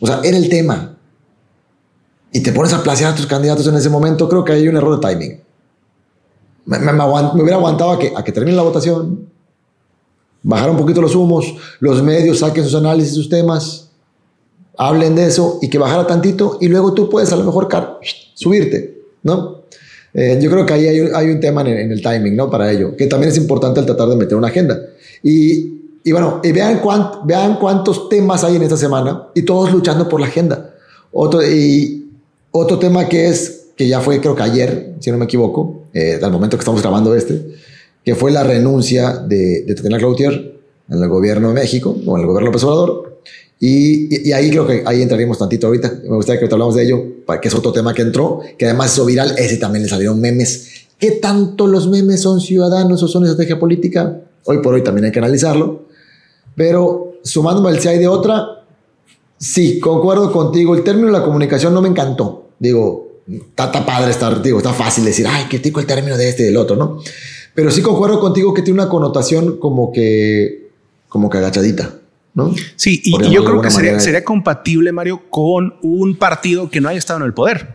O sea, era el tema y te pones a placear a tus candidatos en ese momento, creo que hay un error de timing. Me, hubiera aguantado a que, a que termine la votación, bajar un poquito los humos, los medios saquen sus análisis, sus temas, hablen de eso y que bajara tantito y luego tú puedes a lo mejor subirte, ¿no? Eh, yo creo que ahí hay, un tema en, el timing, ¿no? Para ello, que también es importante el tratar de meter una agenda. Y, y bueno, y vean, vean cuántos temas hay en esta semana y todos luchando por la agenda. Otro, y, otro tema que es, que ya fue creo que ayer, si no me equivoco, eh, al momento que estamos grabando este, que fue la renuncia de, de Tatiana Cloutier en el gobierno de México o en el gobierno López Obrador. Y, ahí creo que ahí entraríamos tantito ahorita. Me gustaría que te hablamos de ello, que es otro tema que entró, que además hizo viral. Ese también le salieron memes. ¿Qué tanto los memes son ciudadanos o son estrategia política? Hoy por hoy también hay que analizarlo. Pero sumándome al si hay de otra, Sí, concuerdo contigo. El término de la comunicación no me encantó. Digo, está, padre estar, digo, está fácil decir, ay, critico el término de este y del otro, ¿no? Pero sí concuerdo contigo que tiene una connotación como que, como que agachadita. ¿No? Sí, y, yo creo que sería, sería, compatible, Mario, con un partido que no haya estado en el poder.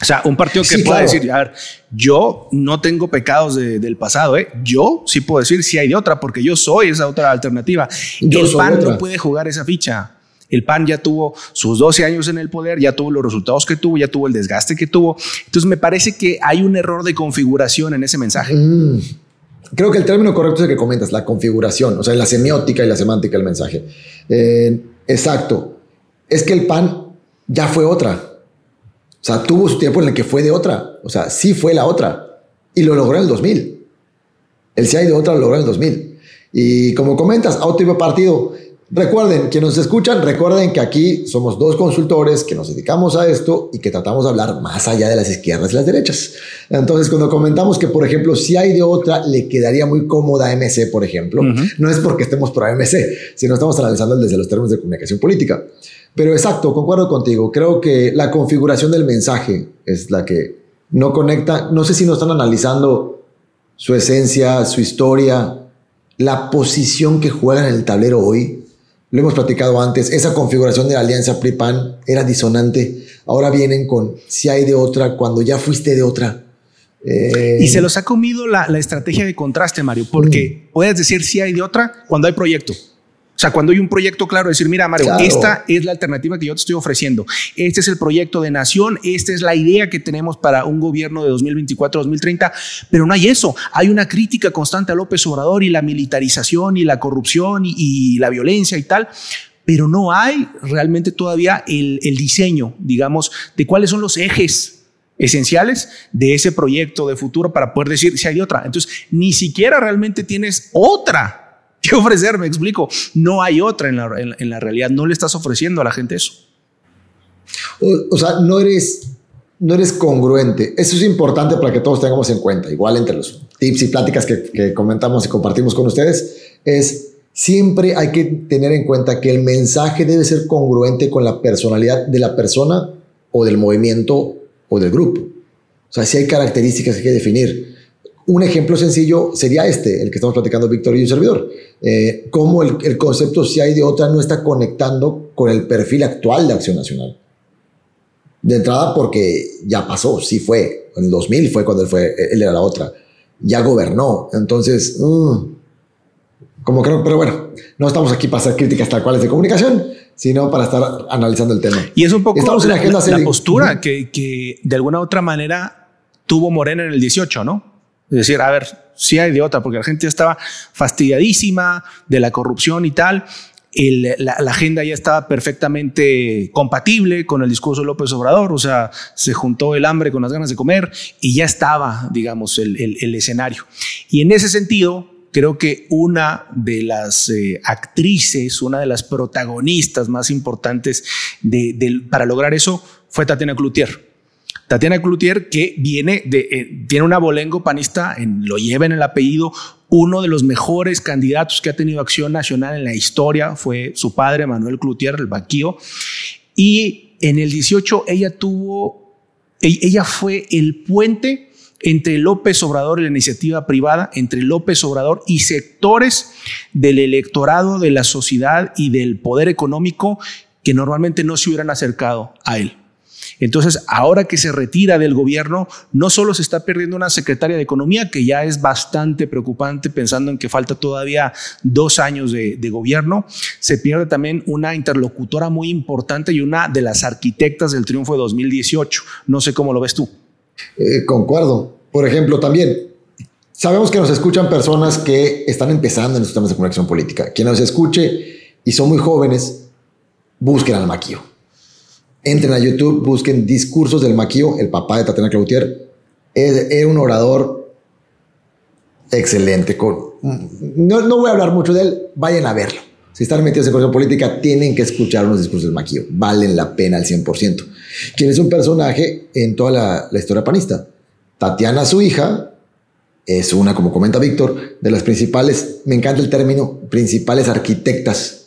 O sea, un partido que pueda decir, a ver, yo no tengo pecados del pasado, ¿eh? Yo sí puedo decir si hay de otra, porque yo soy esa otra alternativa. el PAN no puede jugar esa ficha. El PAN ya tuvo sus 12 años en el poder, ya tuvo los resultados que tuvo, ya tuvo el desgaste que tuvo. Entonces me parece que hay un error de configuración en ese mensaje. Mm. Creo que el término correcto es el que comentas, la configuración, o sea, la semiótica y la semántica del mensaje. Eh, exacto. Es que el PAN ya fue otra. O sea, tuvo su tiempo en el que fue de otra. O sea, sí fue la otra. Y lo logró en el 2000. El sí hay de otra lo logró en el 2000. Y como comentas, auto partido. Recuerden, quienes nos escuchan, recuerden que aquí somos dos consultores que nos dedicamos a esto y que tratamos de hablar más allá de las izquierdas y las derechas. Entonces, cuando comentamos que, por ejemplo, si hay de otra, le quedaría muy cómoda a MC, por ejemplo, no es porque estemos por AMC, sino estamos analizando desde los términos de comunicación política. Pero exacto, concuerdo contigo. Creo que la configuración del mensaje es la que no conecta. No sé si no están analizando su esencia, su historia, la posición que juegan en el tablero hoy. Lo hemos platicado antes. Esa configuración de la alianza PRI-PAN era disonante. Ahora vienen con si hay de otra cuando ya fuiste de otra. y se los ha comido la, estrategia de contraste, Mario, porque mm. puedes decir si hay de otra cuando hay proyecto. O sea, cuando hay un proyecto claro, decir, mira, Mario, esta es la alternativa que yo te estoy ofreciendo. Este es el proyecto de nación, esta es la idea que tenemos para un gobierno de 2024-2030, pero no hay eso. Hay una crítica constante a López Obrador y la militarización y la corrupción y, la violencia y tal pero no hay realmente todavía el, el, diseño, digamos, de cuáles son los ejes esenciales de ese proyecto de futuro para poder decir si hay otra. Entonces, ni siquiera realmente tienes otra ¿Qué ofrecer? Me explico. No hay otra en la, realidad. No le estás ofreciendo a la gente eso. O, sea, no eres, no eres congruente. Eso es importante para que todos tengamos en cuenta. Igual entre los tips y pláticas que, que comentamos y compartimos con ustedes, es siempre hay que tener en cuenta que el mensaje debe ser congruente con la personalidad de la persona o del movimiento o del grupo. O sea, si hay características que hay que definir. Un ejemplo sencillo sería este, el que estamos platicando Víctor y un servidor. Eh, cómo el, concepto si hay de otra no está conectando con el perfil actual de Acción Nacional. De entrada porque ya pasó, sí fue, en 2000 fue cuando él, fue, él era la otra, ya gobernó, entonces, mm, como creo, pero bueno, no estamos aquí para hacer críticas tal cuales de comunicación, sino para estar analizando el tema. Y es un poco la, la, postura que, que de alguna u otra manera tuvo Morena en el 18, ¿no? Es decir, a ver, si hay de otra, porque la gente estaba fastidiadísima de la corrupción y tal. la, agenda ya estaba perfectamente compatible con el discurso de López Obrador, o sea, se juntó el hambre con las ganas de comer y ya estaba, digamos, el, escenario. Y en ese sentido, creo que una de las eh, actrices, una de las protagonistas más importantes para lograr eso fue Tatiana Cloutier. Tatiana Cloutier, que viene eh, tiene un abolengo panista, en, lo lleva en el apellido, uno de los mejores candidatos que ha tenido Acción Nacional en la historia fue su padre, Manuel Cloutier, el Baquío. Y en el 18 ella tuvo, e, ella fue el puente entre López Obrador y la iniciativa privada, entre López Obrador y sectores del electorado, de la sociedad y del poder económico que normalmente no se hubieran acercado a él. Entonces, ahora que se retira del gobierno, no solo se está perdiendo una secretaria de Economía, que ya es bastante preocupante pensando en que falta todavía dos años de, gobierno, se pierde también una interlocutora muy importante y una de las arquitectas del triunfo de 2018. No sé cómo lo ves tú. Eh, concuerdo. Por ejemplo, también sabemos que nos escuchan personas que están empezando en los temas de comunicación política. Quien nos escuche y son muy jóvenes, busquen al maquillo Entren a YouTube, busquen discursos del Maquillo, el papá de Tatiana Cloutier. Era un orador excelente. Con, no, no, voy a hablar mucho de él, vayan a verlo. Si están metidos en cuestión política, tienen que escuchar unos discursos del Maquillo. Valen la pena al 100%. Quien es un personaje en toda la historia panista. Tatiana, su hija, es una, como comenta Víctor, de las principales, me encanta el término, principales arquitectas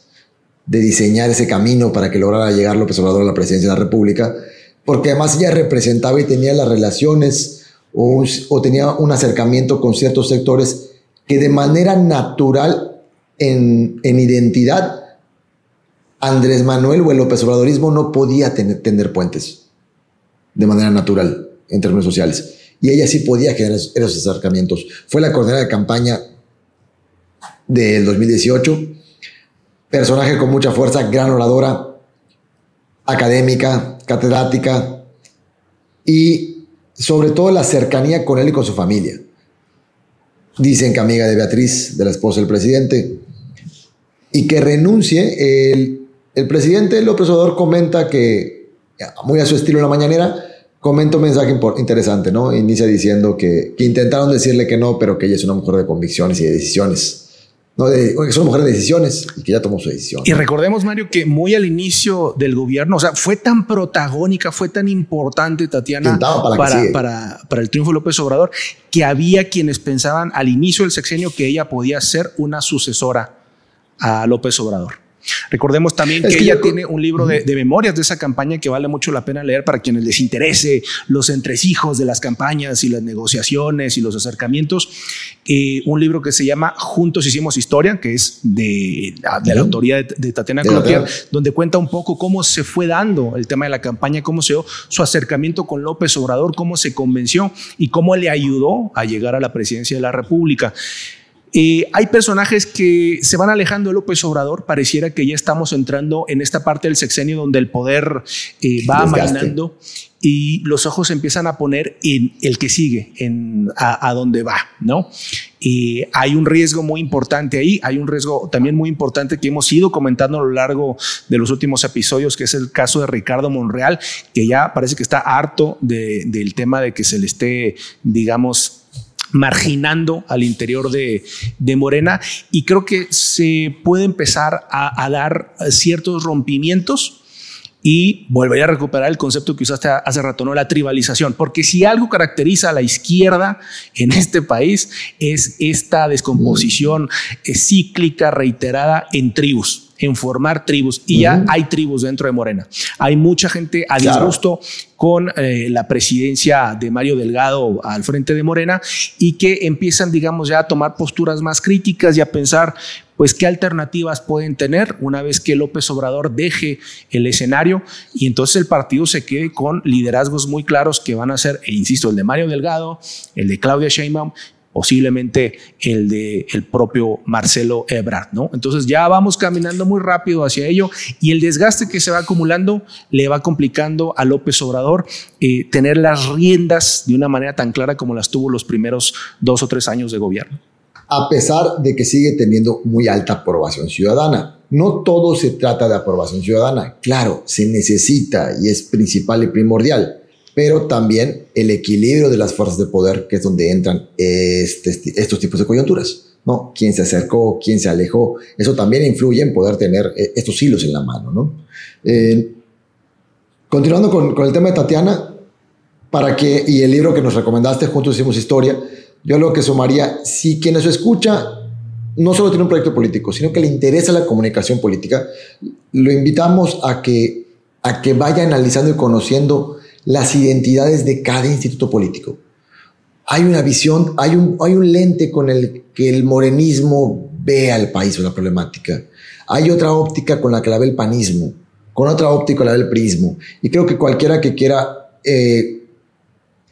de diseñar ese camino para que lograra llegar López Obrador a la presidencia de la República, porque además ella representaba y tenía las relaciones o, tenía un acercamiento con ciertos sectores que de manera natural en, identidad Andrés Manuel o el López Obradorismo no podía tener, puentes de manera natural. en términos sociales. Y ella sí podía generar esos acercamientos. Fue la coordinadora de campaña del 2018, personaje con mucha fuerza, gran oradora, académica, catedrática y sobre todo la cercanía con él y con su familia. Dicen que amiga de Beatriz, de la esposa del presidente, y que renuncie. El, el presidente López Obrador comenta que, muy a su estilo en la mañanera, comenta un mensaje interesante, ¿no? Inicia diciendo que, que, intentaron decirle que no, pero que ella es una mujer de convicciones y de decisiones. No, de, que es una mujer de decisiones y que ya tomó su decisión. Y recordemos, Mario, que muy al inicio del gobierno, o sea, fue tan protagónica, fue tan importante Tatiana para, para, para, el triunfo de López Obrador, que había quienes pensaban al inicio del sexenio que ella podía ser una sucesora a López Obrador. Recordemos también que, ella tiene un libro de, memorias de esa campaña que vale mucho la pena leer para quienes les interese los entresijos de las campañas y las negociaciones y los acercamientos. Eh, un libro que se llama Juntos Hicimos Historia, que es de, la autoría de, Tatiana Cloutier, donde cuenta un poco cómo se fue dando el tema de la campaña, cómo se dio su acercamiento con López Obrador, cómo se convenció y cómo le ayudó a llegar a la presidencia de la República. Eh, hay personajes que se van alejando de López Obrador. Pareciera que ya estamos entrando en esta parte del sexenio donde el poder eh, va amainando y los ojos se empiezan a poner en el que sigue, en a, dónde va, ¿no? Y hay un riesgo muy importante ahí, hay un riesgo también muy importante que hemos ido comentando a lo largo de los últimos episodios, que es el caso de Ricardo Monreal, que ya parece que está harto del tema de que se le esté, digamos, marginando al interior de, Morena. Y creo que se puede empezar a, dar ciertos rompimientos y volver a recuperar el concepto que usaste hace rato, ¿no? La tribalización. Porque si algo caracteriza a la izquierda en este país es esta descomposición eh, cíclica, reiterada en tribus en formar tribus y ya hay tribus dentro de Morena. Hay mucha gente a disgusto con eh, la presidencia de Mario Delgado al frente de Morena y que empiezan, digamos, ya a tomar posturas más críticas y a pensar, pues, qué alternativas pueden tener una vez que López Obrador deje el escenario y entonces el partido se quede con liderazgos muy claros que van a ser, e insisto, el de Mario Delgado, el de Claudia Sheinbaum posiblemente el de el propio Marcelo Ebrard, ¿no? Entonces ya vamos caminando muy rápido hacia ello y el desgaste que se va acumulando le va complicando a López Obrador eh, tener las riendas de una manera tan clara como las tuvo los primeros dos o tres años de gobierno. A pesar de que sigue teniendo muy alta aprobación ciudadana. No todo se trata de aprobación ciudadana. Claro, se necesita y es principal y primordial pero también el equilibrio de las fuerzas de poder, que es donde entran este, estos tipos de coyunturas. ¿no? Quién se acercó, quién se alejó, eso también influye en poder tener eh, estos hilos en la mano. ¿no? Eh, continuando con, con, el tema de Tatiana, para que, y el libro que nos recomendaste, Juntos Hicimos Historia, yo lo que sumaría, si quien eso escucha no solo tiene un proyecto político, sino que le interesa la comunicación política, lo invitamos a que, a que vaya analizando y conociendo las identidades de cada instituto político. Hay una visión, hay un, hay un lente con el que el morenismo ve al país o la problemática. Hay otra óptica con la que la ve el panismo, con otra óptica la ve el prismo. Y creo que cualquiera que quiera eh,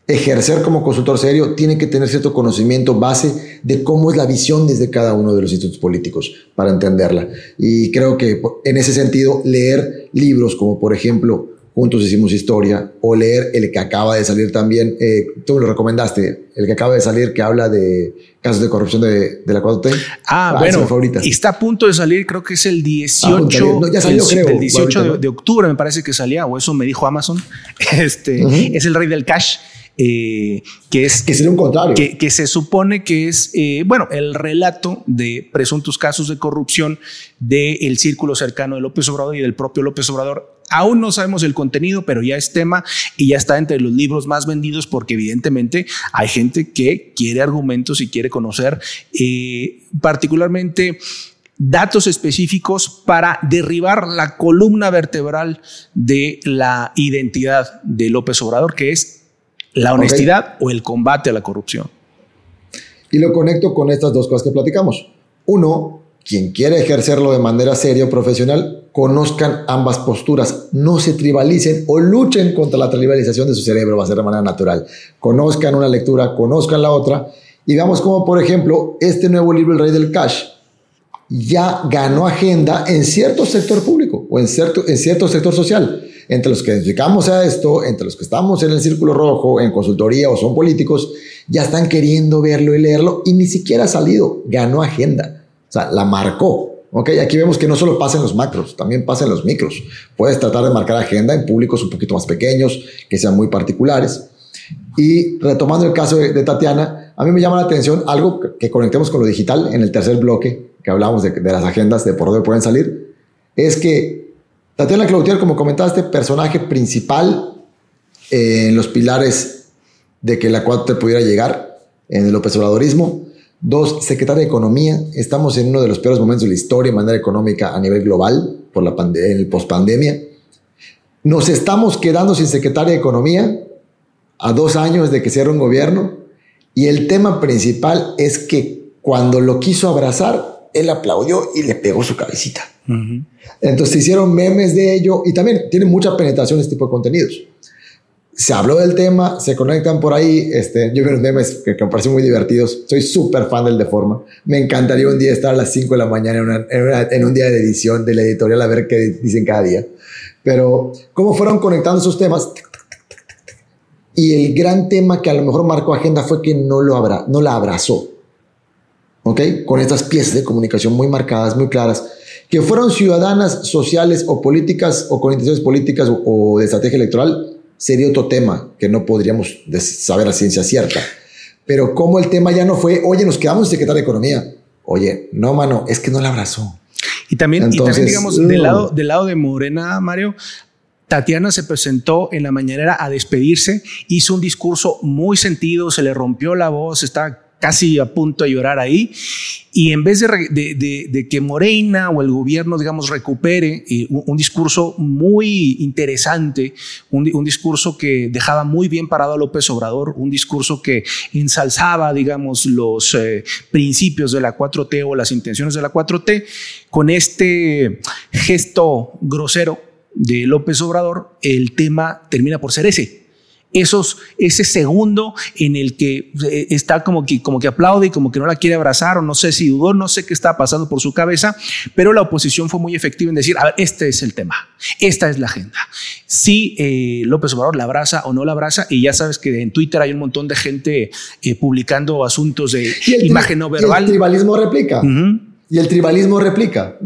ejercer como consultor serio tiene que tener cierto conocimiento base de cómo es la visión desde cada uno de los institutos políticos para entenderla. Y creo que en ese sentido leer libros como por ejemplo Juntos hicimos historia, o leer el que acaba de salir también, eh, tú me lo recomendaste, el que acaba de salir que habla de casos de corrupción de, de la 4T. Ah, ah bueno, está a punto de salir, creo que es el 18, ya salió, creo, el 18 de, octubre me parece que salía, o eso me dijo Amazon, este, es el rey del cash. Eh, que es que un contrario. que, que, se supone que es eh, bueno el relato de presuntos casos de corrupción del círculo cercano de López Obrador y del propio López Obrador. Aún no sabemos el contenido, pero ya es tema y ya está entre los libros más vendidos porque evidentemente hay gente que quiere argumentos y quiere conocer eh, particularmente datos específicos para derribar la columna vertebral de la identidad de López Obrador, que es la honestidad o el combate a la corrupción. Y lo conecto con estas dos cosas que platicamos. Uno, quien quiere ejercerlo de manera seria o profesional, conozcan ambas posturas, no se tribalicen o luchen contra la tribalización de su cerebro, va a ser de manera natural. Conozcan una lectura, conozcan la otra y veamos cómo, por ejemplo, este nuevo libro, El Rey del Cash, ya ganó agenda en cierto sector público o en cierto, en cierto sector social. Entre los que dedicamos a esto, entre los que estamos en el círculo rojo, en consultoría o son políticos, ya están queriendo verlo y leerlo y ni siquiera ha salido, ganó agenda. O sea, la marcó. Ok, aquí vemos que no solo pasa en los macros, también pasa en los micros. Puedes tratar de marcar agenda en públicos un poquito más pequeños, que sean muy particulares. Y retomando el caso de, Tatiana, a mí me llama la atención algo que, conectemos con lo digital en el tercer bloque, que hablamos de, las agendas, de por dónde pueden salir, es que Tatiana Cloutier, como comentaste, personaje principal en los pilares de que la 4 pudiera llegar en el López Obradorismo. Dos, secretaria de Economía. Estamos en uno de los peores momentos de la historia en manera económica a nivel global por la el pospandemia. Nos estamos quedando sin secretaria de Economía a dos años de que cierre un gobierno y el tema principal es que cuando lo quiso abrazar, él aplaudió y le pegó su cabecita. Entonces se hicieron memes de ello y también tiene mucha penetración este tipo de contenidos se habló del tema, se conectan por ahí. Este, yo vi unos memes que, me parecen muy divertidos. Soy súper fan del Deforma. Me encantaría un día estar a las 5 de la mañana en, un día de edición de la editorial a ver qué dicen cada día. Pero cómo fueron conectando esos temas. Y el gran tema que a lo mejor marcó agenda fue que no, lo abra, no la abrazó. ¿Ok? Con estas piezas de comunicación muy marcadas, muy claras. Que fueron ciudadanas, sociales o políticas o con intenciones políticas o de estrategia electoral sería otro tema que no podríamos saber a ciencia cierta. Pero como el tema ya no fue, oye, nos quedamos en secretario de Economía. Oye, no, mano, es que no la abrazó. Y también, digamos, del, lado, del lado de Morena, Mario, Tatiana se presentó en la mañanera a despedirse, hizo un discurso muy sentido, se le rompió la voz, está casi a punto de llorar ahí. Y en vez de, que Morena o el gobierno, digamos, recupere eh, un, discurso muy interesante, un, discurso que dejaba muy bien parado a López Obrador, un discurso que ensalzaba, digamos, los eh, principios de la 4T o las intenciones de la 4T, con este gesto grosero de López Obrador, el tema termina por ser ese esos, ese segundo en el que eh, está como que, como que aplaude y como que no la quiere abrazar o no sé si dudó, no sé qué está pasando por su cabeza, pero la oposición fue muy efectiva en decir, a ver, este es el tema, esta es la agenda. Si eh, López Obrador la abraza o no la abraza, y ya sabes que en Twitter hay un montón de gente eh, publicando asuntos de imagen no verbal. Y el tribalismo replica. Y el tribalismo replica.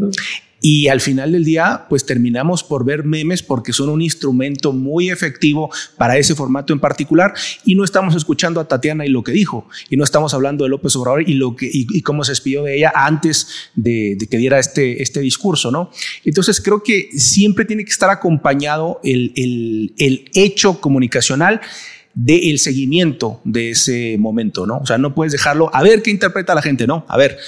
Y al final del día, pues terminamos por ver memes porque son un instrumento muy efectivo para ese formato en particular. Y no estamos escuchando a Tatiana y lo que dijo, y no estamos hablando de López Obrador y, lo que, y, cómo se despidió de ella antes de, que diera este, este discurso, ¿no? Entonces creo que siempre tiene que estar acompañado el, el, el hecho comunicacional del seguimiento de ese momento, ¿no? O sea, no puedes dejarlo a ver qué interpreta la gente, ¿no? A ver,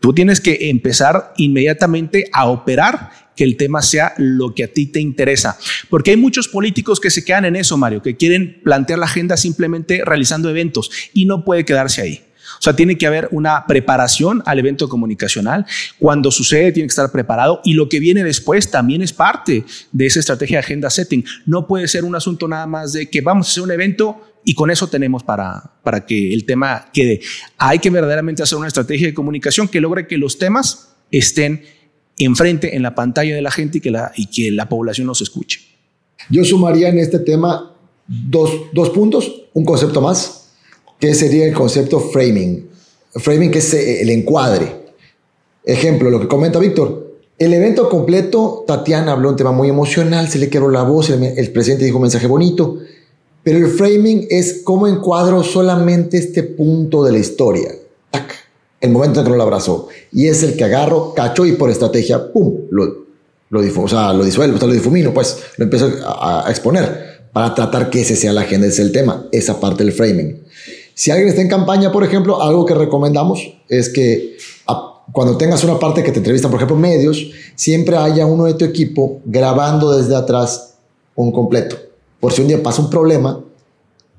Tú tienes que empezar inmediatamente a operar que el tema sea lo que a ti te interesa. Porque hay muchos políticos que se quedan en eso, Mario, que quieren plantear la agenda simplemente realizando eventos y no puede quedarse ahí. O sea, tiene que haber una preparación al evento comunicacional. Cuando sucede, tiene que estar preparado y lo que viene después también es parte de esa estrategia de agenda setting. No puede ser un asunto nada más de que vamos a hacer un evento y con eso tenemos para, para que el tema quede. Hay que verdaderamente hacer una estrategia de comunicación que logre que los temas estén enfrente, en la pantalla de la gente y que la, y que la población los escuche. Yo sumaría en este tema dos, dos puntos, un concepto más, que sería el concepto framing. Framing que es eh, el encuadre. Ejemplo, lo que comenta Víctor. El evento completo, Tatiana habló un tema muy emocional, se le quebró la voz, el, el presidente dijo un mensaje bonito. Pero el framing es cómo encuadro solamente este punto de la historia. El momento en que no lo abrazó. Y es el que agarro, cacho y por estrategia, ¡pum! Lo, lo, lo disuelvo, lo difumino, pues lo empiezo a, exponer para tratar que ese sea la agenda, ese es el tema, esa parte del framing. Si alguien está en campaña, por ejemplo, algo que recomendamos es que cuando tengas una parte que te entrevistan, por ejemplo, medios, siempre haya uno de tu equipo grabando desde atrás un completo por si un día pasa un problema,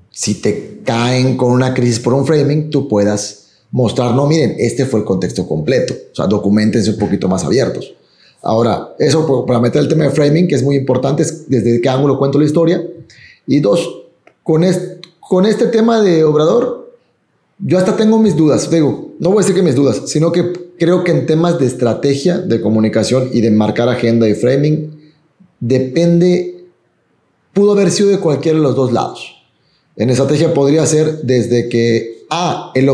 si te caen con una crisis por un framing, tú puedas mostrar, no, miren, este fue el contexto completo. O sea, documentense un poquito más abiertos. Ahora, eso para meter el tema de framing, que es muy importante, es desde qué ángulo cuento la historia. Y dos, con, con este tema de Obrador, yo hasta tengo mis dudas. Digo, no voy a decir que mis dudas, sino que creo que en temas de estrategia, de comunicación y de marcar agenda y framing, depende, pudo haber sido de cualquiera de los dos lados. En estrategia podría ser desde que, ah, el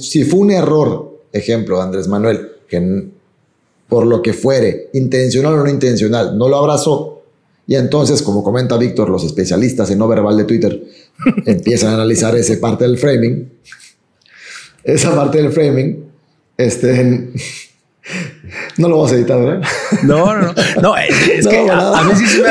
si fue un error, ejemplo, Andrés Manuel, que por lo que fuere, intencional o no intencional, no lo abrazó. Y entonces, como comenta Víctor, los especialistas en no verbal de Twitter empiezan a analizar esa parte del framing. Esa parte del framing, este, no lo vamos a editar, ¿verdad? No, no, no. es, que a, mí sí se me,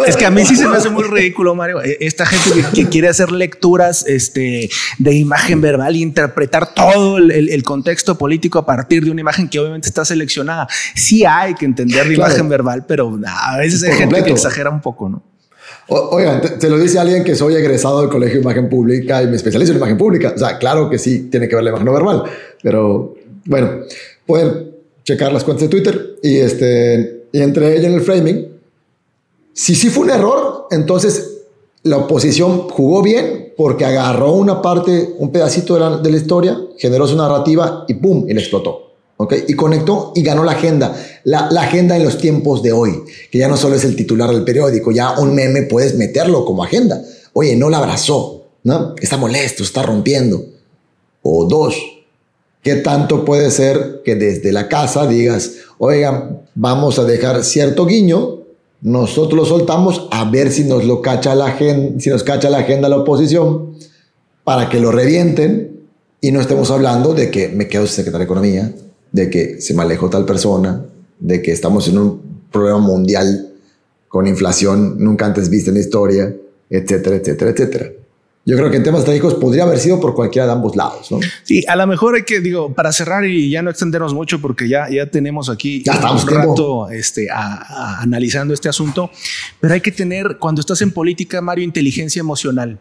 es que a mí sí se me hace muy ridículo, Mario. E, esta gente que, quiere hacer lecturas este, de imagen verbal e interpretar todo el, contexto político a partir de una imagen que obviamente está seleccionada. Sí hay que entender la imagen verbal, pero a veces hay gente que exagera un poco, ¿no? oigan, te, lo dice alguien que soy egresado del Colegio de Imagen Pública y me especializo en imagen pública. O sea, claro que sí tiene que ver la imagen no verbal, pero bueno, pueden checar las cuentas de Twitter y, este, y entre ellas en el framing. Si sí fue un error, entonces la oposición jugó bien porque agarró una parte, un pedacito de la, de la historia, generó su narrativa y ¡pum! y le explotó. ¿Okay? Y conectó y ganó la agenda. La, la, agenda en los tiempos de hoy, que ya no solo es el titular del periódico, ya un meme puedes meterlo como agenda. Oye, no la abrazó, ¿no? Está molesto, está rompiendo. O dos, ¿Qué tanto puede ser que desde la casa digas, oigan, vamos a dejar cierto guiño, nosotros lo soltamos a ver si nos lo cacha la agenda, si nos cacha la agenda la oposición, para que lo revienten y no estemos hablando de que me quedo secretario de Economía, de que se me alejó tal persona, de que estamos en un problema mundial con inflación nunca antes vista en la historia, etcétera, etcétera, etcétera. Yo creo que en temas estratégicos podría haber sido por cualquiera de ambos lados. ¿no? Sí, a lo mejor hay que, digo, para cerrar y ya no extendernos mucho, porque ya, ya tenemos aquí ya un rato este, analizando este asunto, pero hay que tener, cuando estás en política, Mario, inteligencia emocional.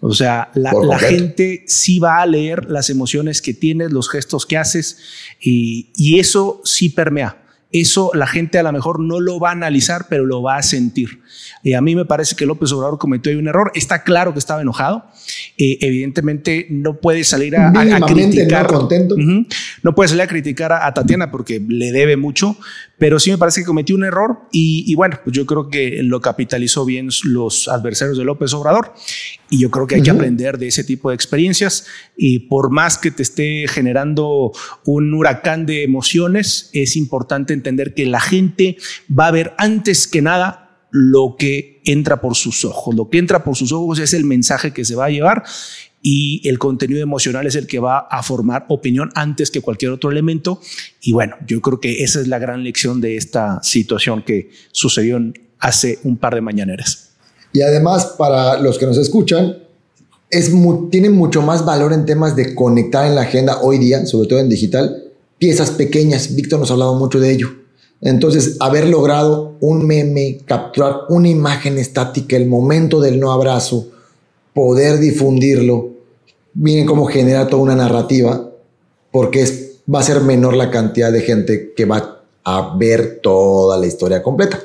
O sea, la, la gente sí va a leer las emociones que tienes, los gestos que haces, y, y eso sí permea. Eso la gente a lo mejor no lo va a analizar, pero lo va a sentir. Y a mí me parece que López Obrador cometió ahí un error. Está claro que estaba enojado. Eh, evidentemente no puede salir a, criticar. No, contento. no puede salir a criticar a, Tatiana porque le debe mucho, pero sí me parece que cometió un error y, bueno, pues yo creo que lo capitalizó bien los adversarios de López Obrador y yo creo que hay que aprender de ese tipo de experiencias y por más que te esté generando un huracán de emociones, es importante entender que la gente va a ver antes que nada lo que entra por sus ojos. Lo que entra por sus ojos es el mensaje que se va a llevar y el contenido emocional es el que va a formar opinión antes que cualquier otro elemento. Y bueno, yo creo que esa es la gran lección de esta situación que sucedió hace un par de mañaneras. Y además, para los que nos escuchan, es tiene mucho más valor en temas de conectar en la agenda hoy día, sobre todo en digital, piezas pequeñas. Víctor nos ha hablado mucho de ello entonces, haber logrado un meme, capturar una imagen estática, el momento del no abrazo, poder difundirlo, miren cómo genera toda una narrativa, porque es, va a ser menor la cantidad de gente que va a ver toda la historia completa.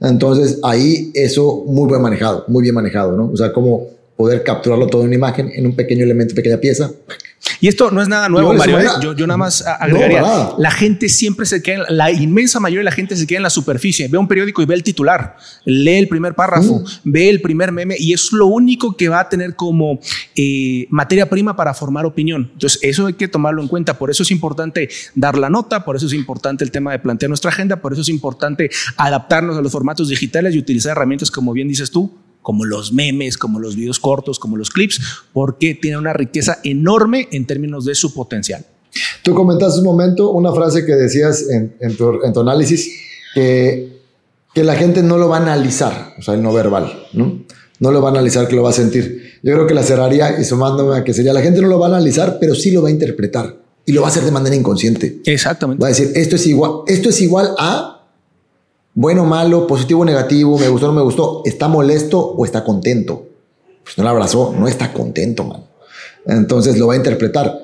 Entonces, ahí eso muy bien manejado, muy bien manejado, ¿no? O sea, como poder capturarlo todo en una imagen, en un pequeño elemento, pequeña pieza, y esto no es nada nuevo, Mario. ¿eh? Yo, yo, nada más agregaría, la gente siempre se queda, la inmensa mayoría de la gente se queda en la superficie. Ve un periódico y ve el titular, lee el primer párrafo, mm. ve el primer meme y es lo único que va a tener como eh, materia prima para formar opinión. Entonces, eso hay que tomarlo en cuenta. Por eso es importante dar la nota, por eso es importante el tema de plantear nuestra agenda, por eso es importante adaptarnos a los formatos digitales y utilizar herramientas, como bien dices tú, como los memes, como los videos cortos, como los clips, porque tiene una riqueza enorme en términos de su potencial. Tú comentaste un momento una frase que decías en, tu, análisis, que, que la gente no lo va a analizar, o sea, el no verbal, ¿no? No lo va a analizar, que lo va a sentir. Yo creo que la cerraría y sumándome a que sería, la gente no lo va a analizar, pero sí lo va a interpretar y lo va a hacer de manera inconsciente. Exactamente. Va a decir, esto es igual, esto es igual a bueno, malo, positivo, negativo, me gustó, no me gustó, ¿está molesto o está contento? Pues no lo abrazó, no está contento, man. Entonces lo va a interpretar.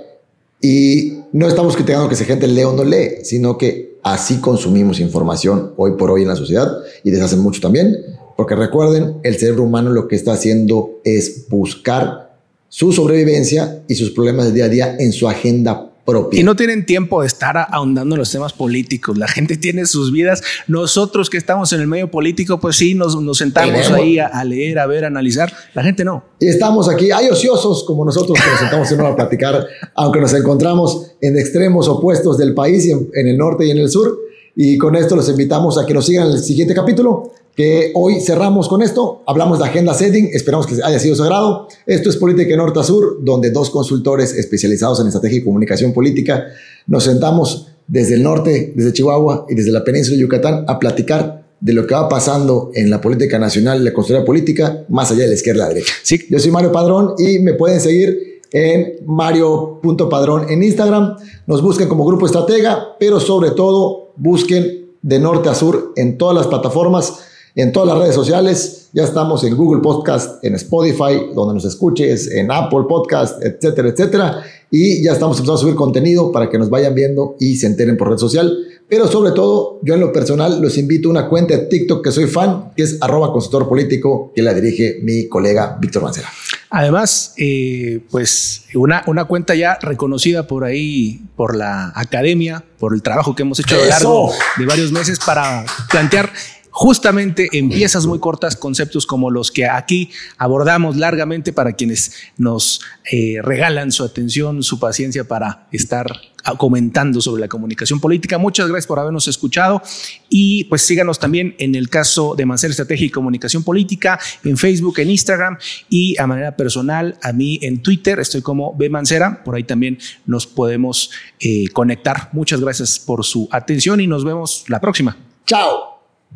Y no estamos criticando que esa gente lee o no lee, sino que así consumimos información hoy por hoy en la sociedad y desde hace mucho también. Porque recuerden, el cerebro humano lo que está haciendo es buscar su sobrevivencia y sus problemas del día a día en su agenda y no tienen tiempo de estar ahondando en los temas políticos. La gente tiene sus vidas. Nosotros que estamos en el medio político, pues sí, nos, sentamos ahí a, leer, a ver, a analizar. La gente no. Y estamos aquí, hay ociosos como nosotros que nos sentamos en a platicar, aunque nos encontramos en extremos opuestos del país, en, en el norte y en el sur. Y con esto los invitamos a que nos sigan en el siguiente capítulo que hoy cerramos con esto. Hablamos de agenda setting, esperamos que haya sido sagrado. Esto es Política Norte a Sur, donde dos consultores especializados en estrategia y comunicación política nos sentamos desde el norte, desde Chihuahua y desde la península de Yucatán a platicar de lo que va pasando en la política nacional y la construcción política, más allá de la izquierda y la derecha. Sí. Yo soy Mario Padrón y me pueden seguir en mario.padrón en Instagram. Nos busquen como Grupo Estratega, pero sobre todo busquen de norte a sur en todas las plataformas en todas las redes sociales. Ya estamos en Google Podcast, en Spotify, donde nos escuches, en Apple Podcast, etcétera, etcétera. Y ya estamos empezando a subir contenido para que nos vayan viendo y se enteren por red social. Pero sobre todo, yo en lo personal los invito a una cuenta de TikTok que soy fan, que es arroba consultor político, que la dirige mi colega Víctor Mancera. Además, eh, pues una, una cuenta ya reconocida por ahí, por la academia, por el trabajo que hemos hecho a lo largo de varios meses para plantear justamente en piezas muy cortas conceptos como los que aquí abordamos largamente para quienes nos eh, regalan su atención, su paciencia para estar comentando sobre la comunicación política. Muchas gracias por habernos escuchado y pues síganos también en el caso de Mancera Estrategia y Comunicación Política en Facebook, en Instagram y a manera personal a mí en Twitter estoy como B Mancera, por ahí también nos podemos eh, conectar. Muchas gracias por su atención y nos vemos la próxima. Chao.